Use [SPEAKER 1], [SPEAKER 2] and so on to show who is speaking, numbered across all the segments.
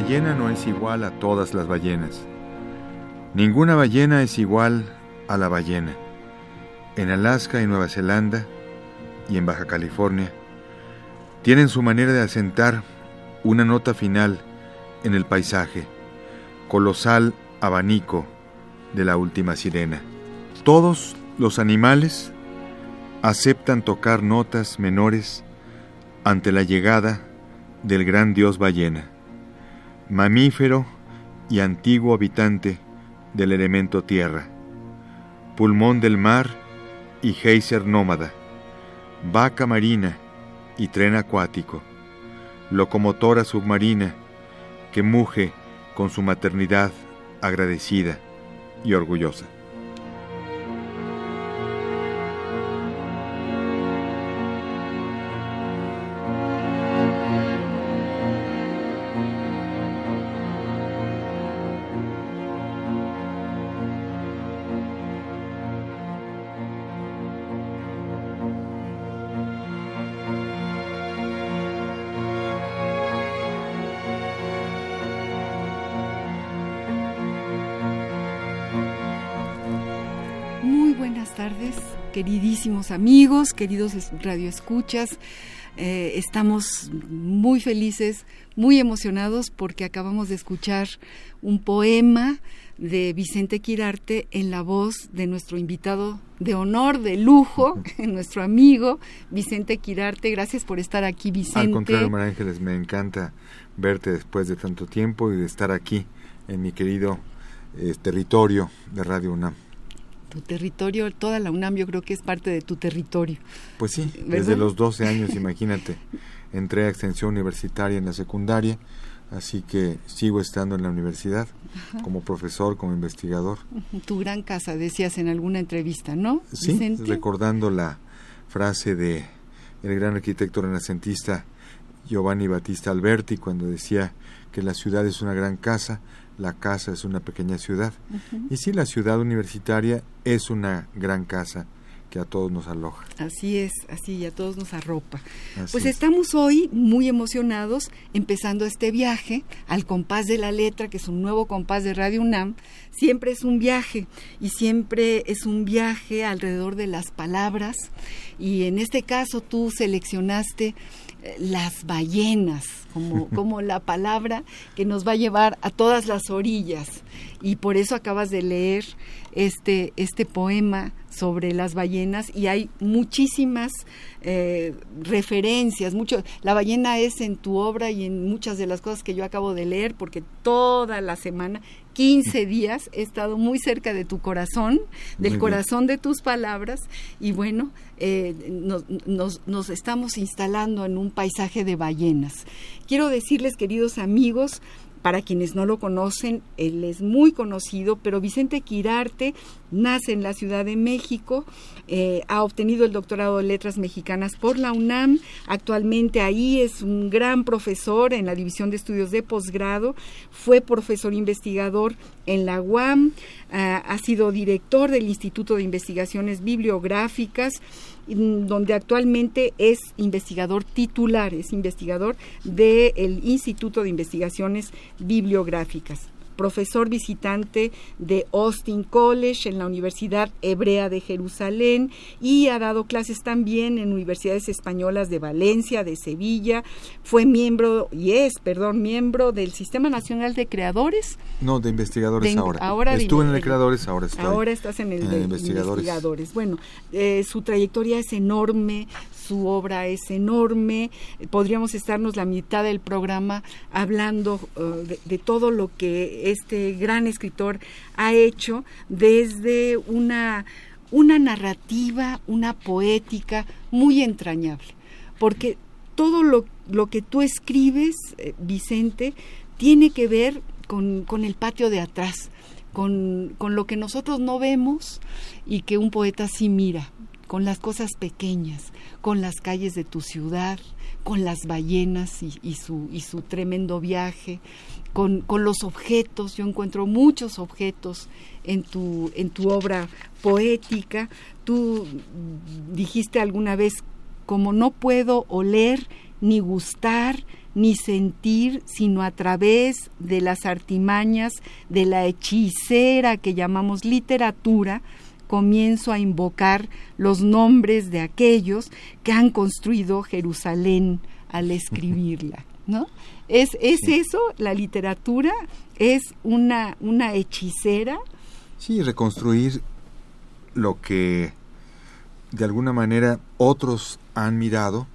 [SPEAKER 1] Ballena no es igual a todas las ballenas. Ninguna ballena es igual a la ballena. En Alaska y Nueva Zelanda y en Baja California tienen su manera de asentar una nota final en el paisaje, colosal abanico de la última sirena. Todos los animales aceptan tocar notas menores ante la llegada del gran dios ballena mamífero y antiguo habitante del elemento tierra, pulmón del mar y geyser nómada, vaca marina y tren acuático, locomotora submarina que muge con su maternidad agradecida y orgullosa.
[SPEAKER 2] Tardes, queridísimos amigos, queridos radioescuchas. Eh, estamos muy felices, muy emocionados porque acabamos de escuchar un poema de Vicente Quirarte en la voz de nuestro invitado de honor, de lujo, nuestro amigo Vicente Quirarte. Gracias por estar aquí, Vicente.
[SPEAKER 1] Al contrario, María Ángeles, me encanta verte después de tanto tiempo y de estar aquí en mi querido eh, territorio de Radio UNAM.
[SPEAKER 2] Tu territorio, toda la UNAM yo creo que es parte de tu territorio.
[SPEAKER 1] Pues sí,
[SPEAKER 2] ¿Verdad?
[SPEAKER 1] desde los 12 años, imagínate, entré a extensión universitaria en la secundaria, así que sigo estando en la universidad como profesor, como investigador.
[SPEAKER 2] Tu gran casa, decías en alguna entrevista, ¿no?
[SPEAKER 1] Sí,
[SPEAKER 2] Vicente?
[SPEAKER 1] recordando la frase de el gran arquitecto renacentista Giovanni Battista Alberti cuando decía que la ciudad es una gran casa, la casa es una pequeña ciudad. Y sí, la ciudad universitaria es una gran casa que a todos nos aloja.
[SPEAKER 2] Así es, así y a todos nos arropa.
[SPEAKER 1] Así
[SPEAKER 2] Pues
[SPEAKER 1] es.
[SPEAKER 2] estamos hoy muy emocionados empezando este viaje al compás de la letra, que es un nuevo compás de Radio UNAM. Siempre es un viaje y siempre es un viaje alrededor de las palabras y en este caso tú seleccionaste las ballenas como, como la palabra que nos va a llevar a todas las orillas. Y por eso acabas de leer este, este poema sobre las ballenas y hay muchísimas eh, referencias, mucho, la ballena es en tu obra y en muchas de las cosas que yo acabo de leer porque toda la semana 15 días he estado muy cerca de tu corazón, del
[SPEAKER 1] Muy bien.
[SPEAKER 2] corazón de tus palabras y bueno, eh, nos, nos- nos estamos instalando en un paisaje de ballenas. Quiero decirles, queridos amigos, para quienes no lo conocen, él es muy conocido, pero Vicente Quirarte nace en la Ciudad de México, eh, ha obtenido el doctorado de Letras Mexicanas por la UNAM, actualmente ahí es un gran profesor en la División de Estudios de Posgrado, fue profesor investigador en la UAM, ah, ha sido director del Instituto de Investigaciones Bibliográficas, donde actualmente es investigador titular, es investigador del Instituto de Investigaciones Bibliográficas profesor visitante de Austin College en la Universidad Hebrea de Jerusalén y ha dado clases también en universidades españolas de Valencia, de Sevilla. Fue miembro, y es, perdón, miembro del Sistema Nacional de Creadores.
[SPEAKER 1] No, de investigadores
[SPEAKER 2] De-
[SPEAKER 1] ahora. Estuve en el
[SPEAKER 2] de-
[SPEAKER 1] de creadores, ahora estoy.
[SPEAKER 2] Ahora estás en el
[SPEAKER 1] en
[SPEAKER 2] de
[SPEAKER 1] investigadores.
[SPEAKER 2] investigadores. Bueno, eh, su trayectoria es enorme, su obra es enorme. Podríamos estarnos la mitad del programa hablando eh, de, todo lo que este gran escritor ha hecho desde una, una narrativa, una poética muy entrañable. Porque todo lo, lo que tú escribes, eh, Vicente, tiene que ver con, con el patio de atrás, con, con, lo que nosotros no vemos y que un poeta sí mira, con las cosas pequeñas, con las calles de tu ciudad, con las ballenas y, su, tremendo viaje, con, con, los objetos. Yo encuentro muchos objetos en tu, en tu obra poética. Tú dijiste alguna vez, como no puedo oler ni gustar, ni sentir, sino a través de las artimañas de la hechicera que llamamos literatura, comienzo a invocar los nombres de aquellos que han construido Jerusalén al escribirla, ¿no? ¿Es, es eso? ¿La literatura es una, una hechicera?
[SPEAKER 1] Sí, reconstruir lo que de alguna manera otros han mirado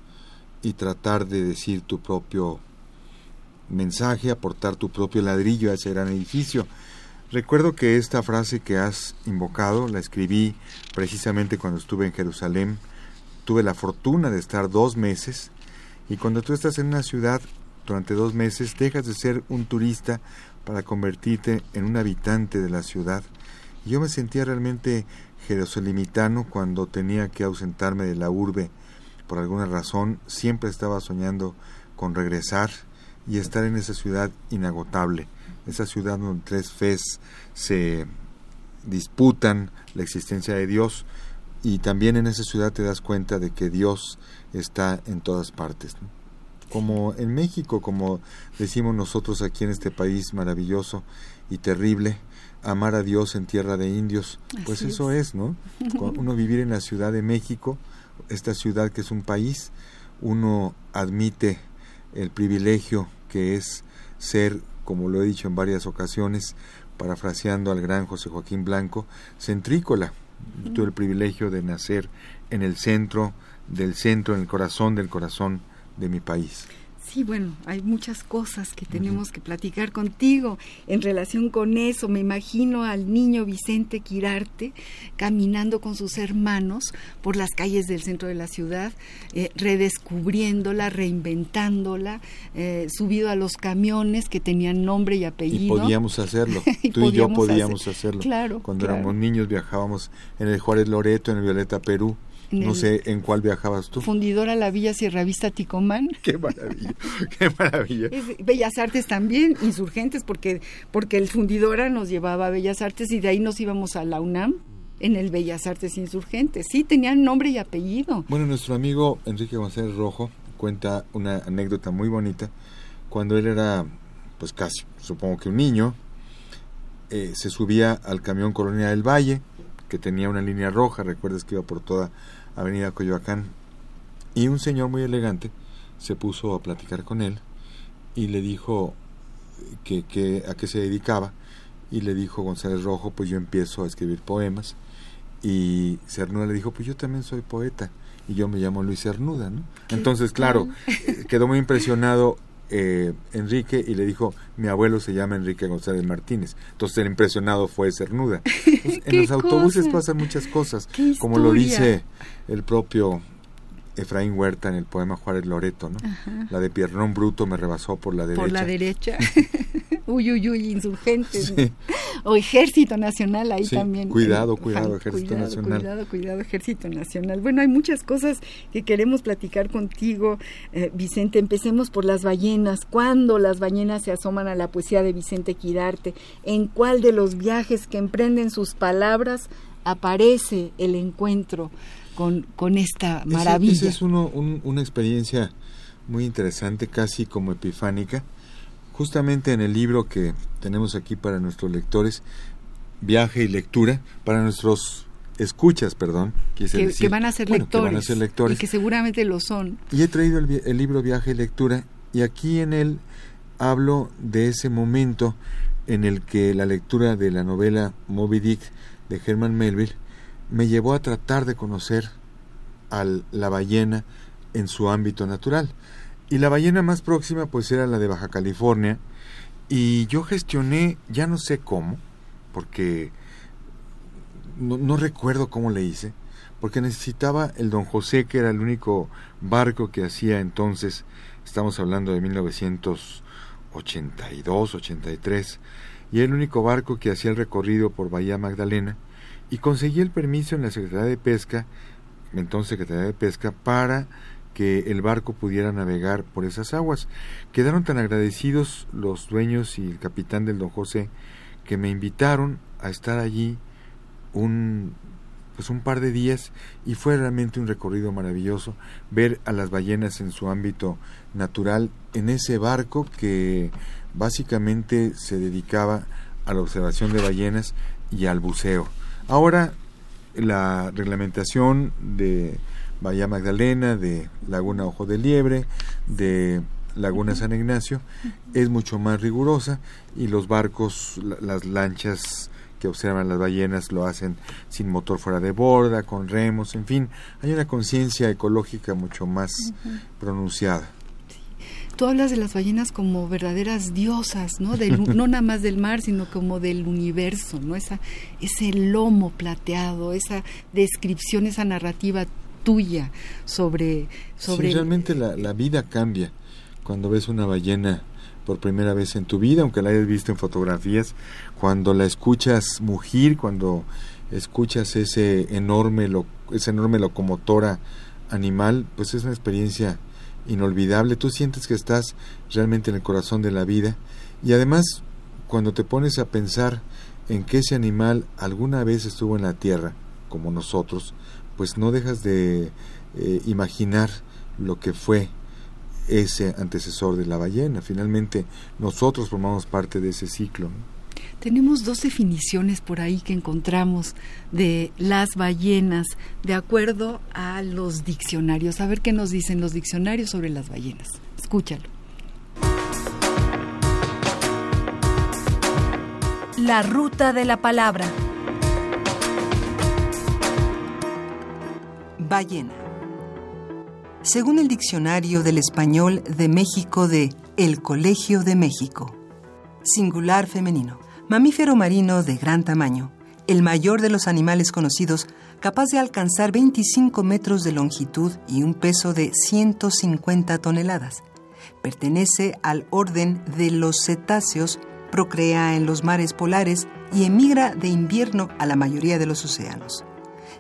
[SPEAKER 1] y tratar de decir tu propio mensaje, aportar tu propio ladrillo a ese gran edificio. Recuerdo que esta frase que has invocado la escribí precisamente cuando estuve en Jerusalén. Tuve la fortuna de estar dos meses y cuando tú estás en una ciudad durante dos meses dejas de ser un turista para convertirte en un habitante de la ciudad. yo me sentía realmente jerosolimitano cuando tenía que ausentarme de la urbe por alguna razón, siempre estaba soñando con regresar y estar en esa ciudad inagotable, esa ciudad donde tres fes se disputan la existencia de Dios y también en esa ciudad te das cuenta de que Dios está en todas partes. Como en México, como decimos nosotros aquí en este país maravilloso y terrible, amar a Dios en tierra de indios, pues eso es, ¿no? Uno vivir en la Ciudad de México, esta ciudad que es un país, uno admite el privilegio que es ser, como lo he dicho en varias ocasiones, parafraseando al gran José Joaquín Blanco, centrícola. Tuve el privilegio de nacer en el centro del centro, en el corazón del corazón de mi país.
[SPEAKER 2] Sí, bueno, hay muchas cosas que tenemos que platicar contigo en relación con eso. Me imagino al niño Vicente Quirarte caminando con sus hermanos por las calles del centro de la ciudad, eh, redescubriéndola, reinventándola, eh, subido a los camiones que tenían nombre y apellido.
[SPEAKER 1] Y podíamos hacerlo. Tú y yo podíamos hacerlo. Claro. Cuando éramos niños viajábamos en el Juárez Loreto, en el Violeta Perú no sé en cuál viajabas tú.
[SPEAKER 2] Fundidora La Villa Sierra Vista Ticomán.
[SPEAKER 1] Qué maravilla, qué maravilla.
[SPEAKER 2] Bellas Artes también, insurgentes, porque, porque el fundidora nos llevaba a Bellas Artes y de ahí nos íbamos a la UNAM en el Bellas Artes Insurgentes. Sí, tenían nombre y apellido.
[SPEAKER 1] Bueno, nuestro amigo Enrique González Rojo cuenta una anécdota muy bonita. Cuando él era, pues casi, supongo que un niño, eh, se subía al camión Colonia del Valle, que tenía una línea roja, recuerdas que iba por toda Avenida Coyoacán, y un señor muy elegante se puso a platicar con él y le dijo que, que, a qué se dedicaba. Y le dijo González Rojo, pues yo empiezo a escribir poemas y Cernuda le dijo, pues yo también soy poeta y yo me llamo Luis Cernuda, ¿no? Entonces, claro, quedó muy impresionado eh, Enrique y le dijo, mi abuelo se llama Enrique González Martínez. Entonces el impresionado fue Cernuda. en los autobuses pasan muchas cosas, como lo dice el propio Efraín Huerta en el poema Juárez Loreto, ¿no? La de Piernón Bruto me rebasó por la derecha.
[SPEAKER 2] Por la derecha. uy, uy, uy, insurgentes. O Ejército Nacional ahí también.
[SPEAKER 1] Cuidado, cuidado, Ejército Nacional.
[SPEAKER 2] Cuidado, cuidado, Ejército Nacional. Bueno, hay muchas cosas que queremos platicar contigo, eh, Vicente. Empecemos por las ballenas. ¿Cuándo las ballenas se asoman a la poesía de Vicente Quirarte? ¿En cuál de los viajes que emprenden sus palabras aparece el encuentro? Con, con esta maravilla.
[SPEAKER 1] Esa es uno, una experiencia muy interesante, casi como epifánica. Justamente en el libro que tenemos aquí para nuestros lectores, Viaje y Lectura, para nuestros escuchas, perdón,
[SPEAKER 2] que, que, van a ser lectores, y que seguramente lo son.
[SPEAKER 1] Y he traído el, el libro Viaje y Lectura y aquí en él hablo de ese momento en el que la lectura de la novela Moby Dick de Herman Melville me llevó a tratar de conocer a la ballena en su ámbito natural. Y la ballena más próxima pues era la de Baja California y yo gestioné, ya no sé cómo, porque no, no recuerdo cómo le hice, porque necesitaba el Don José, que era el único barco que hacía entonces, estamos hablando de 1982, 83, y el único barco que hacía el recorrido por Bahía Magdalena, y conseguí el permiso en la Secretaría de Pesca, entonces Secretaría de Pesca, para que el barco pudiera navegar por esas aguas. Quedaron tan agradecidos los dueños y el capitán del Don José que me invitaron a estar allí un pues un par de días y fue realmente un recorrido maravilloso ver a las ballenas en su ámbito natural en ese barco que básicamente se dedicaba a la observación de ballenas y al buceo. Ahora la reglamentación de Bahía Magdalena, de Laguna Ojo de Liebre, de Laguna San Ignacio es mucho más rigurosa y los barcos, las lanchas que observan las ballenas lo hacen sin motor fuera de borda, con remos, en fin, hay una conciencia ecológica mucho más pronunciada.
[SPEAKER 2] Tú hablas de las ballenas como verdaderas diosas, ¿no? no nada más del mar, sino como del universo, ¿no? Esa, ese lomo plateado, esa descripción, esa narrativa tuya sobre... sobre...
[SPEAKER 1] Sí, realmente la, la vida cambia cuando ves una ballena por primera vez en tu vida, aunque la hayas visto en fotografías, cuando la escuchas mugir, cuando escuchas ese enorme, lo, esa enorme locomotora animal, pues es una experiencia inolvidable. Tú sientes que estás realmente en el corazón de la vida y además cuando te pones a pensar en que ese animal alguna vez estuvo en la tierra, como nosotros, pues no dejas de eh, imaginar lo que fue ese antecesor de la ballena. Finalmente, nosotros formamos parte de ese ciclo.
[SPEAKER 2] Tenemos dos definiciones por ahí que encontramos de las ballenas de acuerdo a los diccionarios. A ver qué nos dicen los diccionarios sobre las ballenas. Escúchalo.
[SPEAKER 3] La ruta de la palabra.
[SPEAKER 4] Ballena según el Diccionario del Español de México de El Colegio de México. Singular femenino. Mamífero marino de gran tamaño, el mayor de los animales conocidos, capaz de alcanzar 25 metros de longitud y un peso de 150 toneladas. Pertenece al orden de los cetáceos, procrea en los mares polares y emigra de invierno a la mayoría de los océanos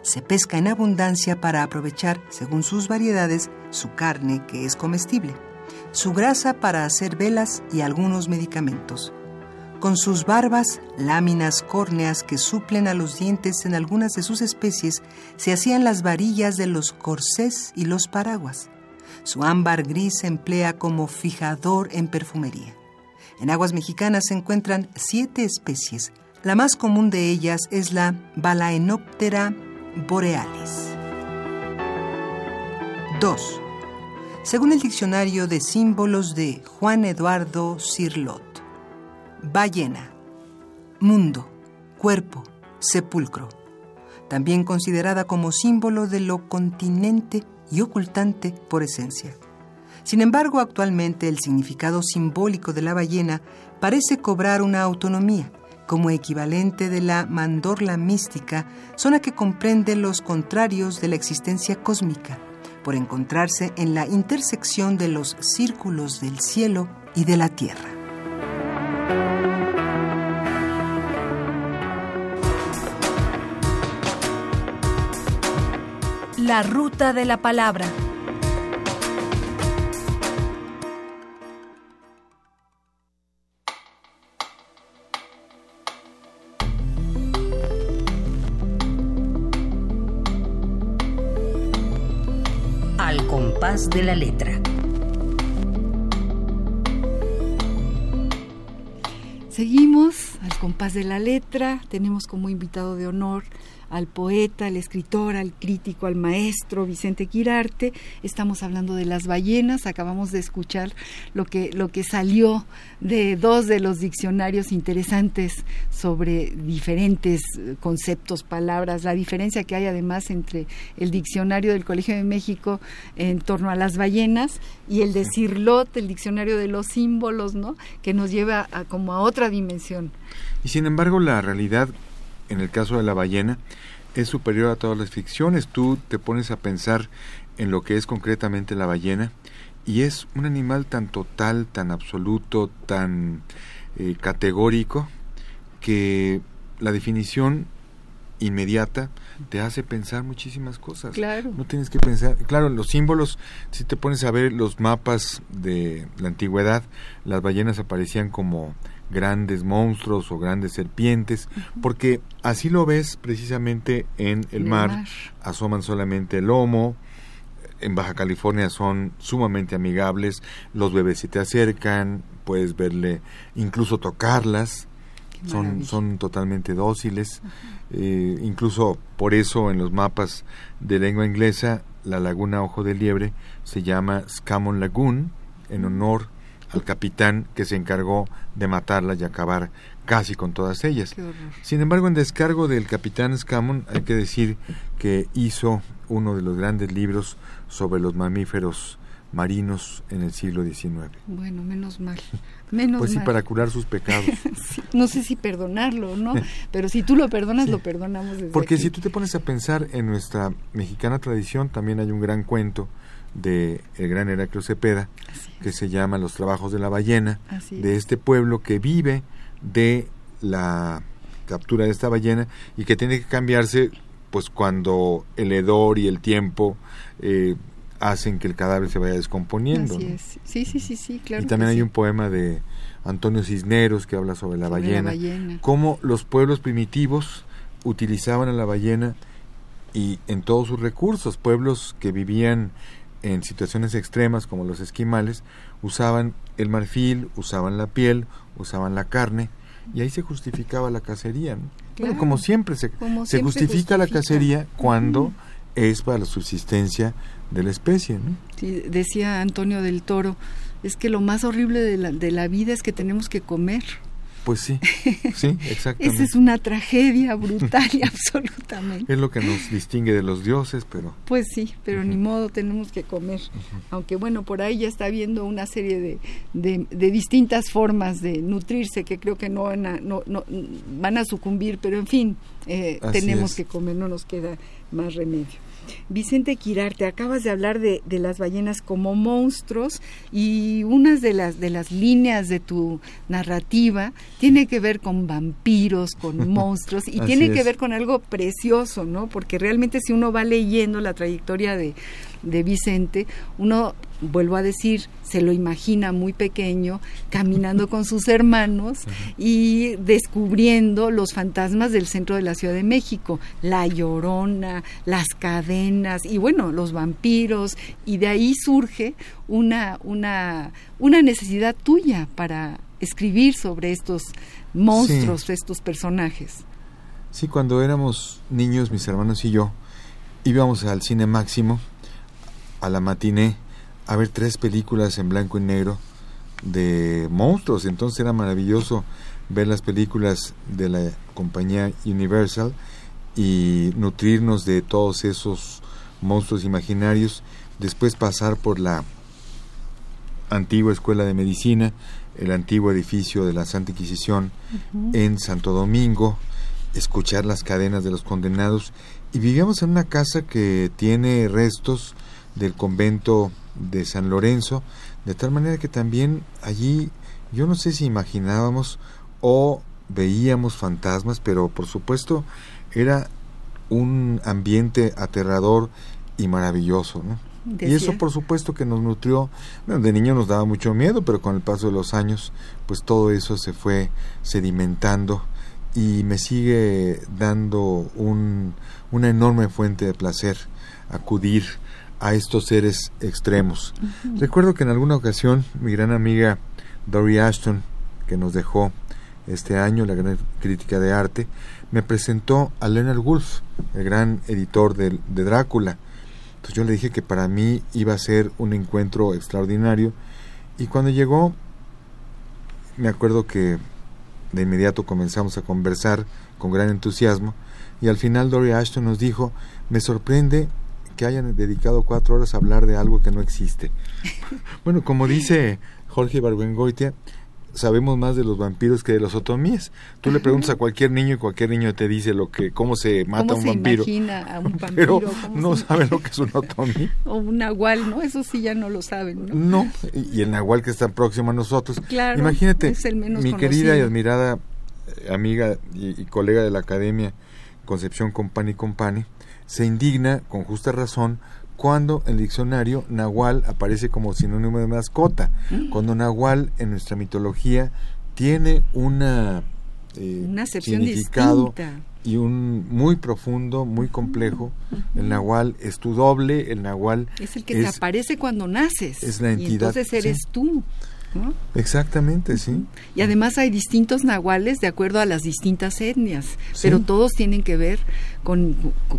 [SPEAKER 4] se pesca en abundancia para aprovechar, según sus variedades, su carne, que es comestible, su grasa para hacer velas y algunos medicamentos. Con sus barbas, láminas córneas que suplen a los dientes en algunas de sus especies, se hacían las varillas de los corsés y los paraguas. Su ámbar gris se emplea como fijador en perfumería. En aguas mexicanas se encuentran siete especies. La más común de ellas es la Balaenoptera borealis. 2. Según el diccionario de símbolos de Juan Eduardo Cirlot, ballena, mundo, cuerpo, sepulcro, también considerada como símbolo de lo continente y ocultante por esencia. Sin embargo, actualmente el significado simbólico de la ballena parece cobrar una autonomía como equivalente de la mandorla mística, zona que comprende los contrarios de la existencia cósmica, por encontrarse en la intersección de los círculos del cielo y de la tierra.
[SPEAKER 3] La ruta de la palabra.
[SPEAKER 4] de la letra.
[SPEAKER 2] Seguimos al compás de la letra. Tenemos como invitado de honor al poeta, al escritor, al crítico, al maestro Vicente Quirarte. Estamos hablando de las ballenas, acabamos de escuchar lo que, lo que salió de dos de los diccionarios interesantes sobre diferentes conceptos, palabras, la diferencia que hay además entre el diccionario del Colegio de México en torno a las ballenas y el de Cirlot, el diccionario de los símbolos, ¿no? Que nos lleva a, como a otra dimensión.
[SPEAKER 1] Y sin embargo, la realidad, en el caso de la ballena, es superior a todas las ficciones. Tú te pones a pensar en lo que es concretamente la ballena y es un animal tan total, tan absoluto, tan eh, categórico, que la definición inmediata te hace pensar muchísimas cosas.
[SPEAKER 2] Claro.
[SPEAKER 1] No tienes que pensar, claro, los símbolos, si te pones a ver los mapas de la antigüedad, las ballenas aparecían como grandes monstruos o grandes serpientes, porque así lo ves precisamente en el, mar, asoman solamente el lomo, en Baja California son sumamente amigables, los bebés se te acercan, puedes verle, incluso tocarlas, son, son totalmente dóciles, eh, incluso por eso en los mapas de lengua inglesa la laguna Ojo de Liebre se llama Scamon Lagoon en honor al capitán que se encargó de matarla y acabar casi con todas ellas. Sin embargo, en descargo del capitán Scamon hay que decir que hizo uno de los grandes libros sobre los mamíferos marinos en el siglo XIX.
[SPEAKER 2] Bueno, menos mal. Menos
[SPEAKER 1] pues
[SPEAKER 2] sí,
[SPEAKER 1] para curar sus pecados.
[SPEAKER 2] no sé si perdonarlo, ¿no? Pero si tú lo perdonas, lo perdonamos desde
[SPEAKER 1] Porque
[SPEAKER 2] aquí.
[SPEAKER 1] si tú te pones a pensar en nuestra mexicana tradición, también hay un gran cuento de el gran Heraclio Cepeda que se llama Los trabajos de la ballena, de
[SPEAKER 2] es.
[SPEAKER 1] este pueblo que vive de la captura de esta ballena y que tiene que cambiarse pues cuando el hedor y el tiempo eh, hacen que el cadáver se vaya descomponiendo.
[SPEAKER 2] Así
[SPEAKER 1] ¿no?
[SPEAKER 2] es. Sí, sí, sí, sí, claro.
[SPEAKER 1] y también hay
[SPEAKER 2] sí.
[SPEAKER 1] un poema de Antonio Cisneros que habla sobre la
[SPEAKER 2] Sobre la
[SPEAKER 1] ballena,
[SPEAKER 2] ballena.
[SPEAKER 1] cómo los pueblos primitivos utilizaban a la ballena y en todos sus recursos, pueblos que vivían en situaciones extremas como los esquimales, usaban el marfil, usaban la piel, usaban la carne y ahí se justificaba la cacería. ¿no? Bueno, como siempre se,
[SPEAKER 2] Como
[SPEAKER 1] se
[SPEAKER 2] siempre
[SPEAKER 1] justifica la cacería cuando es para la subsistencia de la especie. ¿no?
[SPEAKER 2] Sí, decía Antonio del Toro, es que lo más horrible de la, de la vida es que tenemos que comer.
[SPEAKER 1] Pues sí, sí, exactamente.
[SPEAKER 2] Esa es una tragedia brutal y absolutamente.
[SPEAKER 1] Es lo que nos distingue de los dioses, pero
[SPEAKER 2] Pues sí, pero ni modo, tenemos que comer. Aunque bueno, por ahí ya está habiendo una serie de, de, de distintas formas de nutrirse que creo que no van a, no, no, van a sucumbir, pero en fin, eh, tenemos
[SPEAKER 1] es.
[SPEAKER 2] que comer, no nos queda más remedio. Vicente Quirarte, acabas de hablar de, de las ballenas como monstruos y unas de las, de las líneas de tu narrativa tiene que ver con vampiros, con monstruos y tiene que ver con algo precioso, ¿no? Porque realmente si uno va leyendo la trayectoria de, de Vicente, uno, vuelvo a decir, se lo imagina muy pequeño, caminando con sus hermanos y descubriendo los fantasmas del centro de la Ciudad de México, la llorona, las cadenas y bueno, los vampiros, y de ahí surge una, una, una necesidad tuya para escribir sobre estos monstruos, estos personajes.
[SPEAKER 1] sí, cuando éramos niños, mis hermanos y yo, íbamos al cine máximo, a la matiné, a ver tres películas en blanco y negro de monstruos. Entonces era maravilloso ver las películas de la compañía Universal y nutrirnos de todos esos monstruos imaginarios. Después pasar por la antigua escuela de medicina, el antiguo edificio de la Santa Inquisición en Santo Domingo, escuchar las cadenas de los condenados y vivíamos en una casa que tiene restos del convento de San Lorenzo, de tal manera que también allí yo no sé si imaginábamos o veíamos fantasmas, pero por supuesto era un ambiente aterrador y maravilloso, ¿no? Y eso por supuesto que nos nutrió, bueno, de niño nos daba mucho miedo, pero con el paso de los años, pues todo eso se fue sedimentando y me sigue dando un, una enorme fuente de placer acudir a estos seres extremos. Recuerdo que en alguna ocasión mi gran amiga Dory Ashton, que nos dejó este año, la gran crítica de arte, me presentó a Leonard Wolf, el gran editor de, de Drácula. Entonces yo le dije que para mí iba a ser un encuentro extraordinario. Y cuando llegó, me acuerdo que de inmediato comenzamos a conversar con gran entusiasmo y al final Dory Ashton nos dijo, me sorprende que hayan dedicado cuatro horas a hablar de algo que no existe. bueno, como dice Jorge Barbengoitia, sabemos más de los vampiros que de los otomíes. Tú le preguntas a cualquier niño y cualquier niño te dice lo que cómo se mata un vampiro.
[SPEAKER 2] a un vampiro.
[SPEAKER 1] Pero no sabe lo que es un otomí.
[SPEAKER 2] o un nahual, ¿no? Eso sí ya no lo saben, ¿no?
[SPEAKER 1] No, y el nahual que está próximo a nosotros.
[SPEAKER 2] Claro,
[SPEAKER 1] Imagínate,
[SPEAKER 2] es el menos
[SPEAKER 1] mi querida y admirada eh, amiga y, y colega de la academia, Concepción Compani Compani, se indigna con justa razón cuando en el diccionario nahual aparece como sinónimo de mascota,
[SPEAKER 2] Mm.
[SPEAKER 1] cuando nahual en nuestra mitología tiene una eh,
[SPEAKER 2] Una acepción
[SPEAKER 1] significado
[SPEAKER 2] distinta.
[SPEAKER 1] y un muy profundo, muy complejo. El nahual es tu doble, el nahual
[SPEAKER 2] Es el que te aparece cuando naces.
[SPEAKER 1] es la
[SPEAKER 2] Y
[SPEAKER 1] entidad,
[SPEAKER 2] entonces eres
[SPEAKER 1] sí.
[SPEAKER 2] tú. ¿No?
[SPEAKER 1] exactamente, sí.
[SPEAKER 2] Y además hay distintos nahuales de acuerdo a las distintas etnias,
[SPEAKER 1] Sí.
[SPEAKER 2] pero todos tienen que ver con,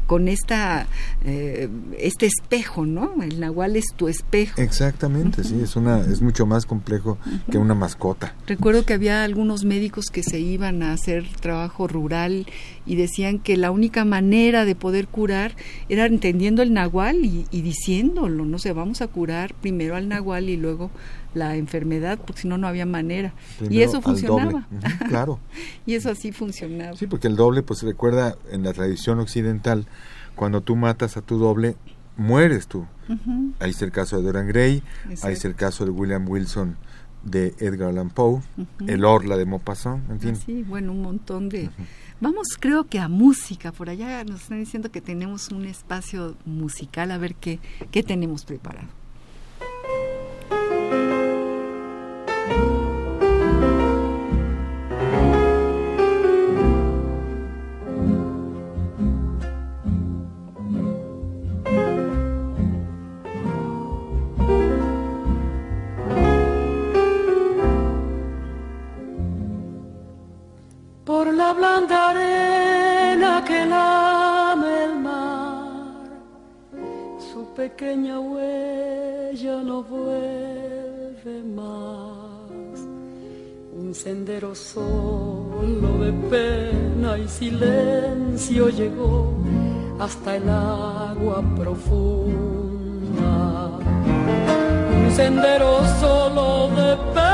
[SPEAKER 2] con esta eh, este espejo, ¿no? El nahual es tu espejo.
[SPEAKER 1] Exactamente, sí, es una es mucho más complejo que una mascota.
[SPEAKER 2] Recuerdo que había algunos médicos que se iban a hacer trabajo rural y decían que la única manera de poder curar era entendiendo el nahual y, y diciéndolo, no sé, vamos a curar primero al nahual y luego la enfermedad, porque si no, no había manera. y eso funcionaba.
[SPEAKER 1] claro.
[SPEAKER 2] y eso así funcionaba.
[SPEAKER 1] Sí, porque el doble, pues recuerda en la tradición occidental, cuando tú matas a tu doble, mueres tú. Ahí está el caso de Dorian Gray,
[SPEAKER 2] Exacto.
[SPEAKER 1] ahí está el caso de William Wilson de Edgar Allan Poe, el Orla de Maupassant, en fin.
[SPEAKER 2] Así, bueno, un montón de... Vamos, creo que a música. Por allá nos están diciendo que tenemos un espacio musical. A ver qué, qué tenemos preparado.
[SPEAKER 5] Pequeña huella no vuelve más. Un sendero solo de pena y silencio llegó hasta el agua profunda. Un sendero solo de penas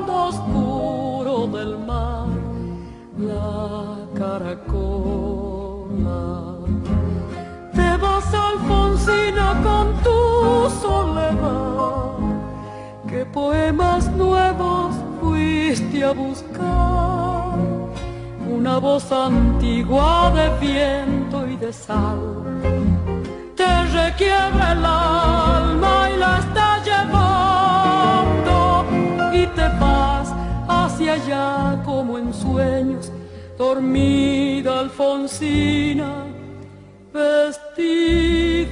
[SPEAKER 5] caracola. Te vas Alfonsina con tu soledad, que poemas nuevos fuiste a buscar una voz antigua de viento y de sal. Te requiebra el alma y la está llevando y te vas hacia allá como en sueños, dormida Alfonsina, vestida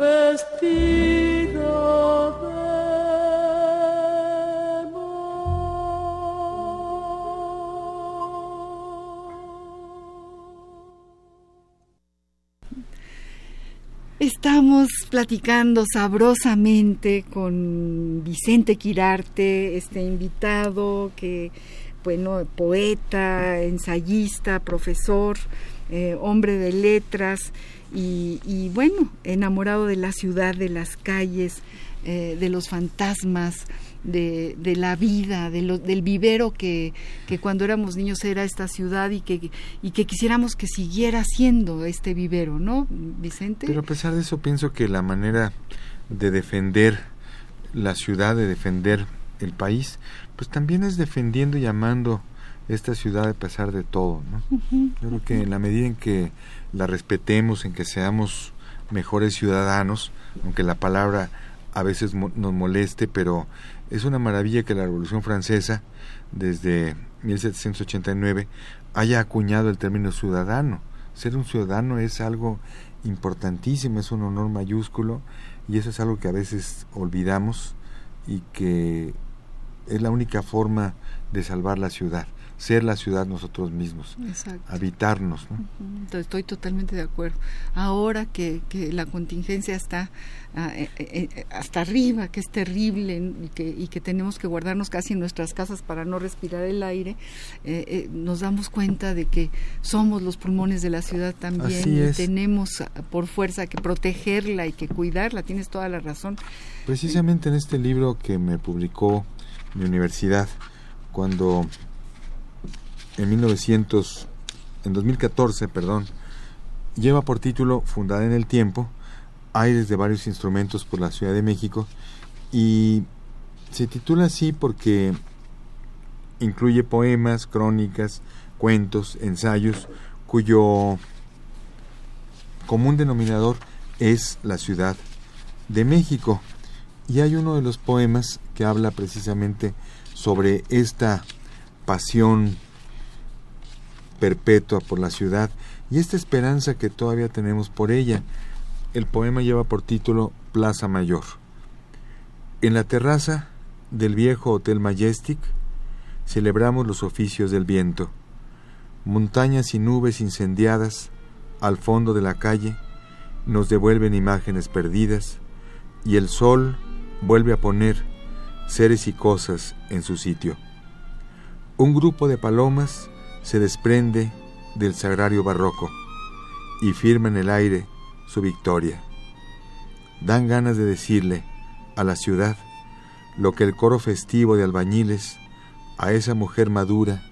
[SPEAKER 5] vestida de
[SPEAKER 2] Estamos platicando sabrosamente con Vicente Quirarte, este invitado que, bueno, poeta, ensayista, profesor, eh, hombre de letras y, y, bueno, enamorado de la ciudad, de las calles, eh, de los fantasmas, de, de la vida, de lo, del vivero que, que, cuando éramos niños era esta ciudad y que, y que quisiéramos que siguiera siendo este vivero, ¿no, Vicente?
[SPEAKER 1] Pero a pesar de eso pienso que la manera de defender la ciudad, de defender el país, pues también es defendiendo y amando esta ciudad a pesar de todo, ¿no? Uh -huh, Yo creo que en la medida en que la respetemos, en que seamos mejores ciudadanos, aunque la palabra a veces mo nos moleste, pero es una maravilla que la Revolución Francesa, desde 1789, haya acuñado el término ciudadano. Ser un ciudadano es algo importantísimo, es un honor mayúsculo y eso es algo que a veces olvidamos y que es la única forma de salvar la ciudad ser la ciudad nosotros mismos,
[SPEAKER 2] Exacto.
[SPEAKER 1] habitarnos. ¿no?
[SPEAKER 2] -huh. Estoy totalmente de acuerdo. Ahora que, que la contingencia está uh, eh, eh, hasta arriba, que es terrible y que, y que, tenemos que guardarnos casi en nuestras casas para no respirar el aire, eh, nos damos cuenta de que somos los pulmones de la ciudad también y tenemos por fuerza que protegerla y que cuidarla. Tienes toda la razón.
[SPEAKER 1] Precisamente en este libro que me publicó mi universidad, cuando en 1900, en 2014, perdón, lleva por título Fundada en el Tiempo, aires de varios instrumentos por la Ciudad de México y se titula así porque incluye poemas, crónicas, cuentos, ensayos, cuyo común denominador es la Ciudad de México. Y hay uno de los poemas que habla precisamente sobre esta pasión perpetua por la ciudad y esta esperanza que todavía tenemos por ella. El poema lleva por título Plaza Mayor. En la terraza del viejo Hotel Majestic celebramos los oficios del viento. Montañas y nubes incendiadas al fondo de la calle nos devuelven imágenes perdidas y el sol vuelve a poner seres y cosas en su sitio. Un grupo de palomas se desprende del sagrario barroco y firma en el aire su victoria. Dan ganas de decirle a la ciudad lo que el coro festivo de albañiles a esa mujer madura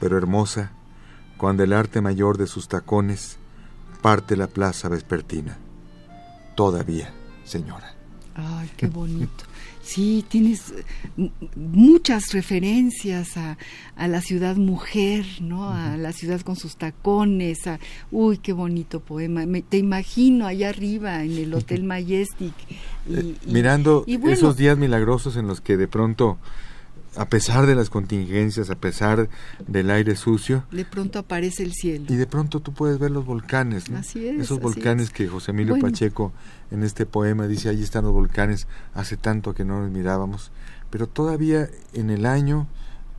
[SPEAKER 1] pero hermosa cuando el arte mayor de sus tacones parte la plaza vespertina. Todavía, señora.
[SPEAKER 2] Ay, qué bonito. Sí, tienes eh, muchas referencias a, a, la ciudad mujer, ¿no? A la ciudad con sus tacones. A, uy, qué bonito poema. Me, te imagino allá arriba en el Hotel Majestic.
[SPEAKER 1] Y, eh, Mirando esos días milagrosos en los que de pronto a pesar de las contingencias, a pesar del aire sucio.
[SPEAKER 2] De pronto aparece el cielo.
[SPEAKER 1] Y de pronto tú puedes ver los volcanes,
[SPEAKER 2] Así es,
[SPEAKER 1] Esos volcanes que José Emilio Pacheco en este poema dice, allí están los volcanes, hace tanto que no los mirábamos, pero todavía en el año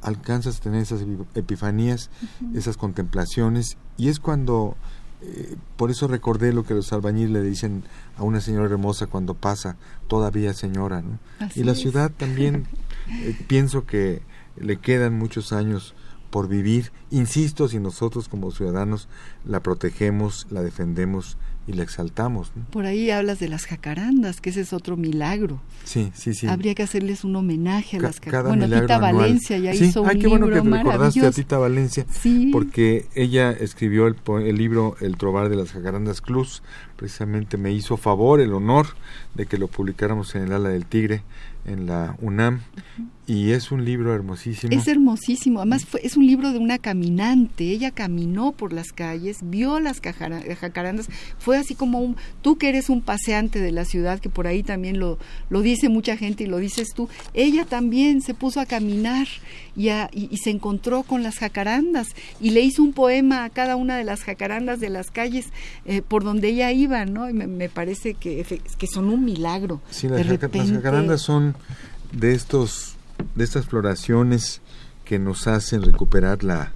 [SPEAKER 1] alcanzas a tener esas epifanías, esas contemplaciones, y es cuando, eh, por eso recordé lo que los albañiles le dicen a una señora hermosa cuando pasa, todavía señora, ¿no? y la ciudad también eh, pienso que le quedan muchos años por vivir. Insisto, si nosotros como ciudadanos la protegemos, la defendemos y la exaltamos.
[SPEAKER 2] Por ahí hablas de las jacarandas, que ese es otro milagro.
[SPEAKER 1] Sí, sí, sí.
[SPEAKER 2] Habría que hacerles un homenaje a las jacarandas. Bueno, Tita Valencia ya hizo un
[SPEAKER 1] Ay, qué bueno que recordaste a Tita Valencia, porque ella escribió el, el, libro El Trobar de las Jacarandas Cruz, precisamente me hizo favor, el honor de que lo publicáramos en el Ala del Tigre en la UNAM y es un libro hermosísimo.
[SPEAKER 2] Es hermosísimo, además fue, es un libro de una caminante, ella caminó por las calles, vio las jacarandas, fue así como un, tú que eres un paseante de la ciudad, que por ahí también lo, lo dice mucha gente y lo dices tú, ella también se puso a caminar y, y, se encontró con las jacarandas y le hizo un poema a cada una de las jacarandas de las calles eh, por donde ella iba, ¿no? Y me, parece que, que son un milagro.
[SPEAKER 1] Sí, las, las jacarandas son de estos de estas floraciones que nos hacen recuperar la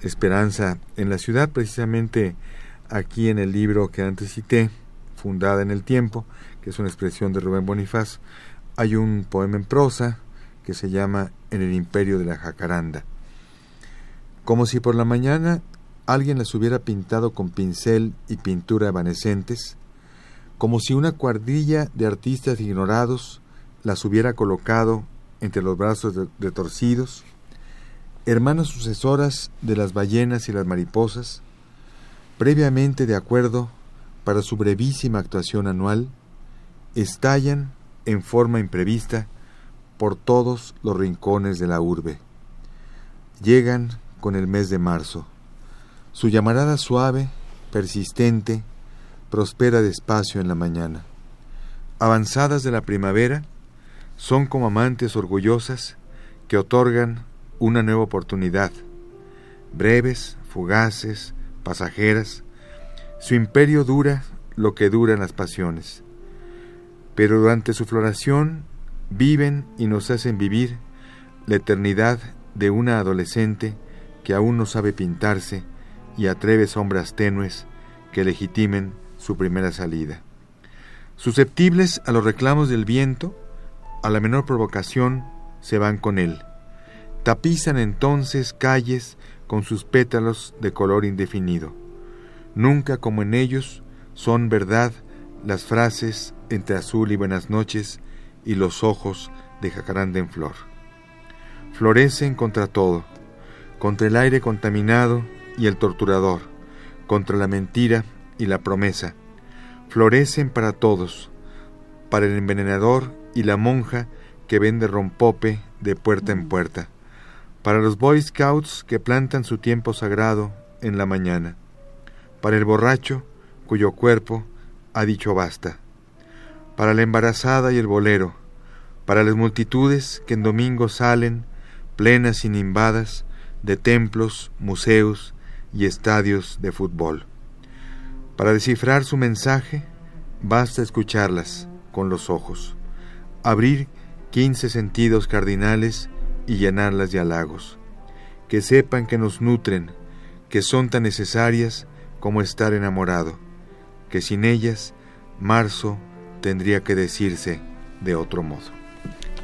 [SPEAKER 1] esperanza en la ciudad, precisamente aquí en el libro que antes cité, Fundada en el Tiempo, que es una expresión de Rubén Bonifaz, hay un poema en prosa que se llama En el imperio de la jacaranda. Como si por la mañana alguien las hubiera pintado con pincel y pintura evanescentes, como si una cuadrilla de artistas ignorados las hubiera colocado entre los brazos de, torcidos, hermanas sucesoras de las ballenas y las mariposas, previamente de acuerdo para su brevísima actuación anual, estallan en forma imprevista por todos los rincones de la urbe. Llegan con el mes de marzo. Su llamarada suave, persistente, prospera despacio en la mañana. Avanzadas de la primavera, son como amantes orgullosas que otorgan una nueva oportunidad, breves, fugaces, pasajeras. Su imperio dura lo que duran las pasiones, pero durante su floración viven y nos hacen vivir la eternidad de una adolescente que aún no sabe pintarse y atreve sombras tenues que legitimen su primera salida. Susceptibles a los reclamos del viento, a la menor provocación se van con él. Tapizan entonces calles con sus pétalos de color indefinido. Nunca como en ellos son verdad las frases entre azul y buenas noches y los ojos de jacaranda en flor. Florecen contra todo, contra el aire contaminado y el torturador, contra la mentira y la promesa. Florecen para todos, para el envenenador y la monja que vende rompope de puerta en puerta, para los Boy Scouts que plantan su tiempo sagrado en la mañana, para el borracho cuyo cuerpo ha dicho basta, para la embarazada y el bolero, para las multitudes que en domingo salen, plenas y nimbadas, de templos, museos y estadios de fútbol. Para descifrar su mensaje, basta escucharlas con los ojos abrir quince sentidos cardinales y llenarlas de halagos, que sepan que nos nutren, que son tan necesarias como estar enamorado, que sin ellas marzo tendría que decirse de otro modo.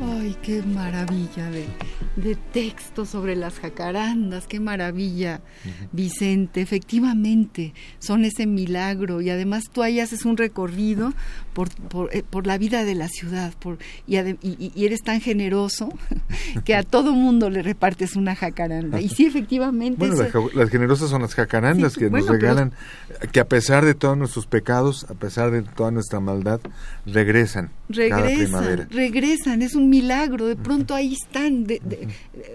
[SPEAKER 2] Ay, qué maravilla de, de texto sobre las jacarandas, qué maravilla, Vicente. Efectivamente, son ese milagro y además tú ahí haces un recorrido por, por, eh, por la vida de la ciudad por, y, y, eres tan generoso que a todo mundo le repartes una jacaranda. Y sí, efectivamente.
[SPEAKER 1] Bueno, las, generosas son las jacarandas que nos regalan, que a pesar de todos nuestros pecados, a pesar de toda nuestra maldad, regresan.
[SPEAKER 2] Regresan, regresan, es un milagro, de pronto ahí están, de,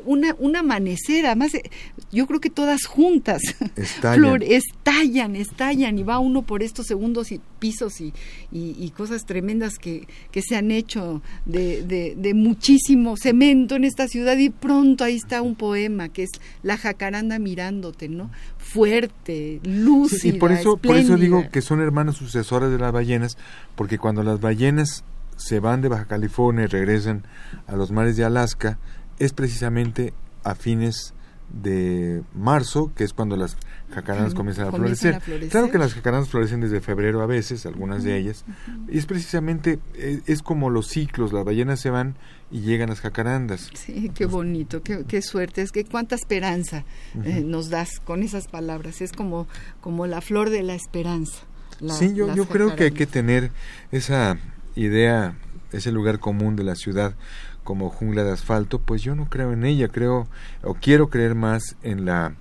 [SPEAKER 2] una, un amanecer, además eh, yo creo que todas juntas
[SPEAKER 1] estallan.
[SPEAKER 2] estallan, estallan y va uno por estos segundos y pisos y, y, cosas tremendas que, que, se han hecho de, de, muchísimo cemento en esta ciudad y pronto ahí está un poema que es La jacaranda mirándote, ¿no? Fuerte, lúcida,
[SPEAKER 1] Y por eso, por eso digo que son hermanos sucesores de las ballenas, porque cuando las ballenas se van de Baja California y regresan a los mares de Alaska, es precisamente a fines de marzo, que es cuando las jacarandas comienzan, a, florecer. Claro que las jacarandas florecen desde febrero a veces, algunas de ellas, y es precisamente, e, es, como los ciclos, las ballenas se van y llegan las jacarandas.
[SPEAKER 2] Sí, qué bonito, qué, suerte, es que cuánta esperanza eh, nos das con esas palabras, es como, como la flor de la esperanza.
[SPEAKER 1] sí, yo, yo creo que hay que tener esa idea, ese lugar común de la ciudad como jungla de asfalto, pues yo no creo en ella, creo o quiero creer más en la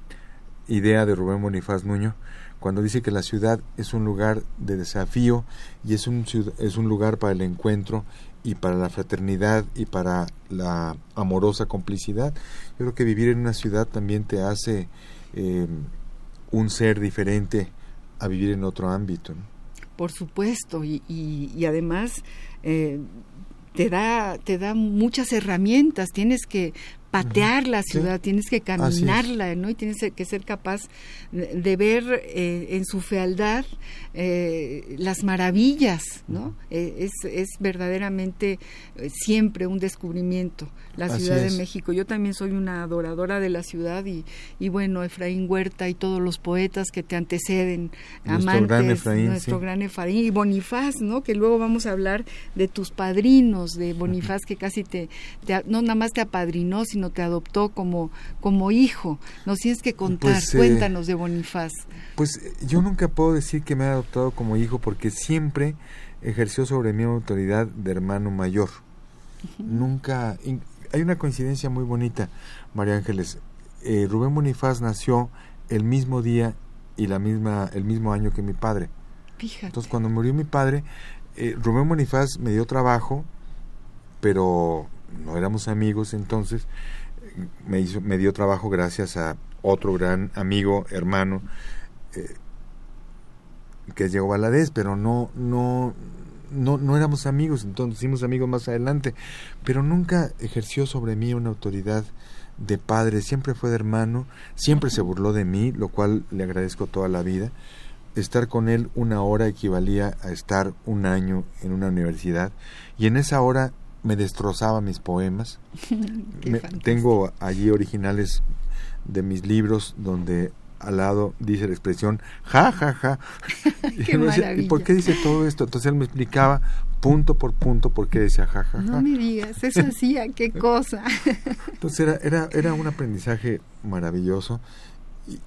[SPEAKER 1] idea de Rubén Bonifaz Nuño cuando dice que la ciudad es un lugar de desafío y es un, es un lugar para el encuentro y para la fraternidad y para la amorosa complicidad. Yo creo que vivir en una ciudad también te hace eh, un ser diferente a vivir en otro ámbito.
[SPEAKER 2] Por supuesto, y, y, además eh, te, da, te da muchas herramientas, tienes que patear la ciudad, tienes que caminarla, ¿no? Y tienes que ser capaz de ver eh, en su fealdad eh, las maravillas, ¿no? Eh, es, es, verdaderamente siempre un descubrimiento la Ciudad de México. Yo también soy una adoradora de la ciudad y, y bueno, Efraín Huerta y todos los poetas que te anteceden,
[SPEAKER 1] nuestro
[SPEAKER 2] amantes,
[SPEAKER 1] gran Efraín,
[SPEAKER 2] nuestro gran Efraín y Bonifaz, ¿no? Que luego vamos a hablar de tus padrinos, de Bonifaz que casi te, no nada más te apadrinó, sino te adoptó como, como hijo. Nos tienes que contar, pues, eh, cuéntanos de Bonifaz.
[SPEAKER 1] Pues yo nunca puedo decir que me ha adoptado como hijo porque siempre ejerció sobre mí una autoridad de hermano mayor. Nunca, hay una coincidencia muy bonita, María Ángeles. Eh, Rubén Bonifaz nació el mismo día y la misma, el mismo año que mi padre.
[SPEAKER 2] Fíjate.
[SPEAKER 1] Entonces, cuando murió mi padre, eh, Rubén Bonifaz me dio trabajo, pero no éramos amigos entonces. Me, hizo, me dio trabajo gracias a otro gran amigo, hermano, eh, que es Diego Valadez, pero no, no, no, no éramos amigos, entonces hicimos amigos más adelante, pero nunca ejerció sobre mí una autoridad de padre, siempre fue de hermano, siempre se burló de mí, lo cual le agradezco toda la vida. Estar con él una hora equivalía a estar un año en una universidad y en esa hora me destrozaba mis poemas. tengo allí originales de mis libros donde al lado dice la expresión ja, ja, ja.
[SPEAKER 2] y,
[SPEAKER 1] por qué dice todo esto? Entonces él me explicaba punto por punto por qué decía ja, ja, ja.
[SPEAKER 2] No me digas, eso hacía, qué cosa.
[SPEAKER 1] Entonces era, era, era un aprendizaje maravilloso.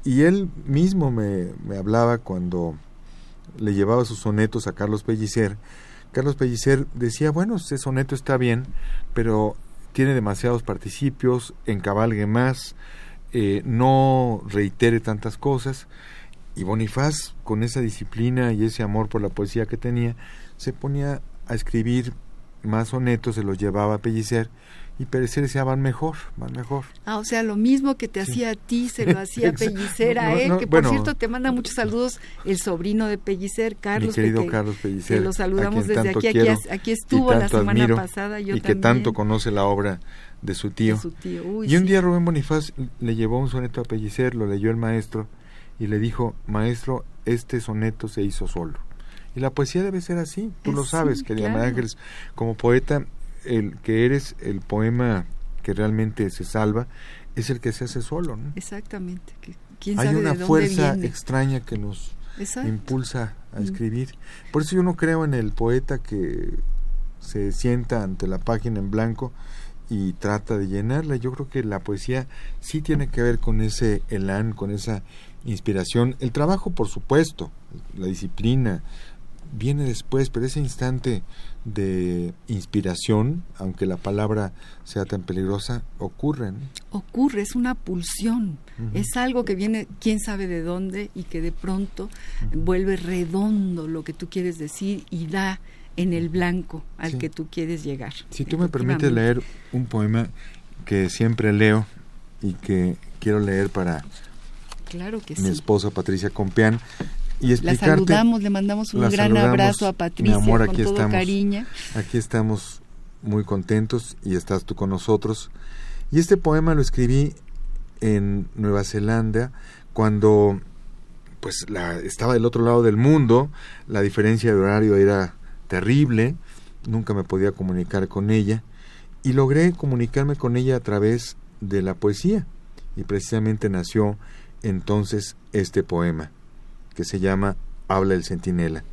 [SPEAKER 1] Y, él mismo me, me, hablaba cuando le llevaba sus sonetos a Carlos Pellicer. Carlos Pellicer decía, bueno, ese soneto está bien, pero tiene demasiados participios, encabalgue más, eh, no reitere tantas cosas. Y Bonifaz, con esa disciplina y ese amor por la poesía que tenía, se ponía a escribir más sonetos, se los llevaba a Pellicer y Pellicer decía van mejor, van mejor.
[SPEAKER 2] Ah, o sea, lo mismo que te hacía a ti, se lo hacía Pellicer a él, que por cierto te manda muchos saludos el sobrino de Pellicer, Carlos.
[SPEAKER 1] Mi querido Carlos Pellicer.
[SPEAKER 2] Que lo saludamos desde aquí, aquí, aquí, estuvo la semana pasada. Yo
[SPEAKER 1] y que tanto conoce la obra de su tío. y un día Rubén Bonifaz le llevó un soneto a Pellicer, lo leyó el maestro y le dijo, maestro, este soneto se hizo solo. Y la poesía debe ser así, tú lo sabes, querida María Ángeles. Como poeta, el que eres el poema que realmente se salva es el que se hace solo. ¿no?
[SPEAKER 2] Exactamente.
[SPEAKER 1] Hay una fuerza extraña que nos impulsa a mm. escribir. Por eso yo no creo en el poeta que se sienta ante la página en blanco y trata de llenarla. Yo creo que la poesía sí tiene que ver con ese elán, con esa inspiración. El trabajo, por supuesto, la disciplina, viene después, pero ese instante de inspiración, aunque la palabra sea tan peligrosa, ocurre.
[SPEAKER 2] Ocurre, es una pulsión, es algo que viene quién sabe de dónde y que de pronto vuelve redondo lo que tú quieres decir y da en el blanco al que tú quieres llegar.
[SPEAKER 1] Si tú me permites leer un poema que siempre leo y que quiero leer para
[SPEAKER 2] claro que
[SPEAKER 1] mi esposa Patricia Compeán y
[SPEAKER 2] la saludamos, le mandamos un gran abrazo a Patricia
[SPEAKER 1] mi amor,
[SPEAKER 2] aquí
[SPEAKER 1] con todo estamos,
[SPEAKER 2] cariño.
[SPEAKER 1] Aquí estamos muy contentos y estás tú con nosotros. Y este poema lo escribí en Nueva Zelanda cuando pues la, estaba del otro lado del mundo, la diferencia de horario era terrible, nunca me podía comunicar con ella. Y logré comunicarme con ella a través de la poesía. Y precisamente nació entonces este poema que se llama Habla el centinela.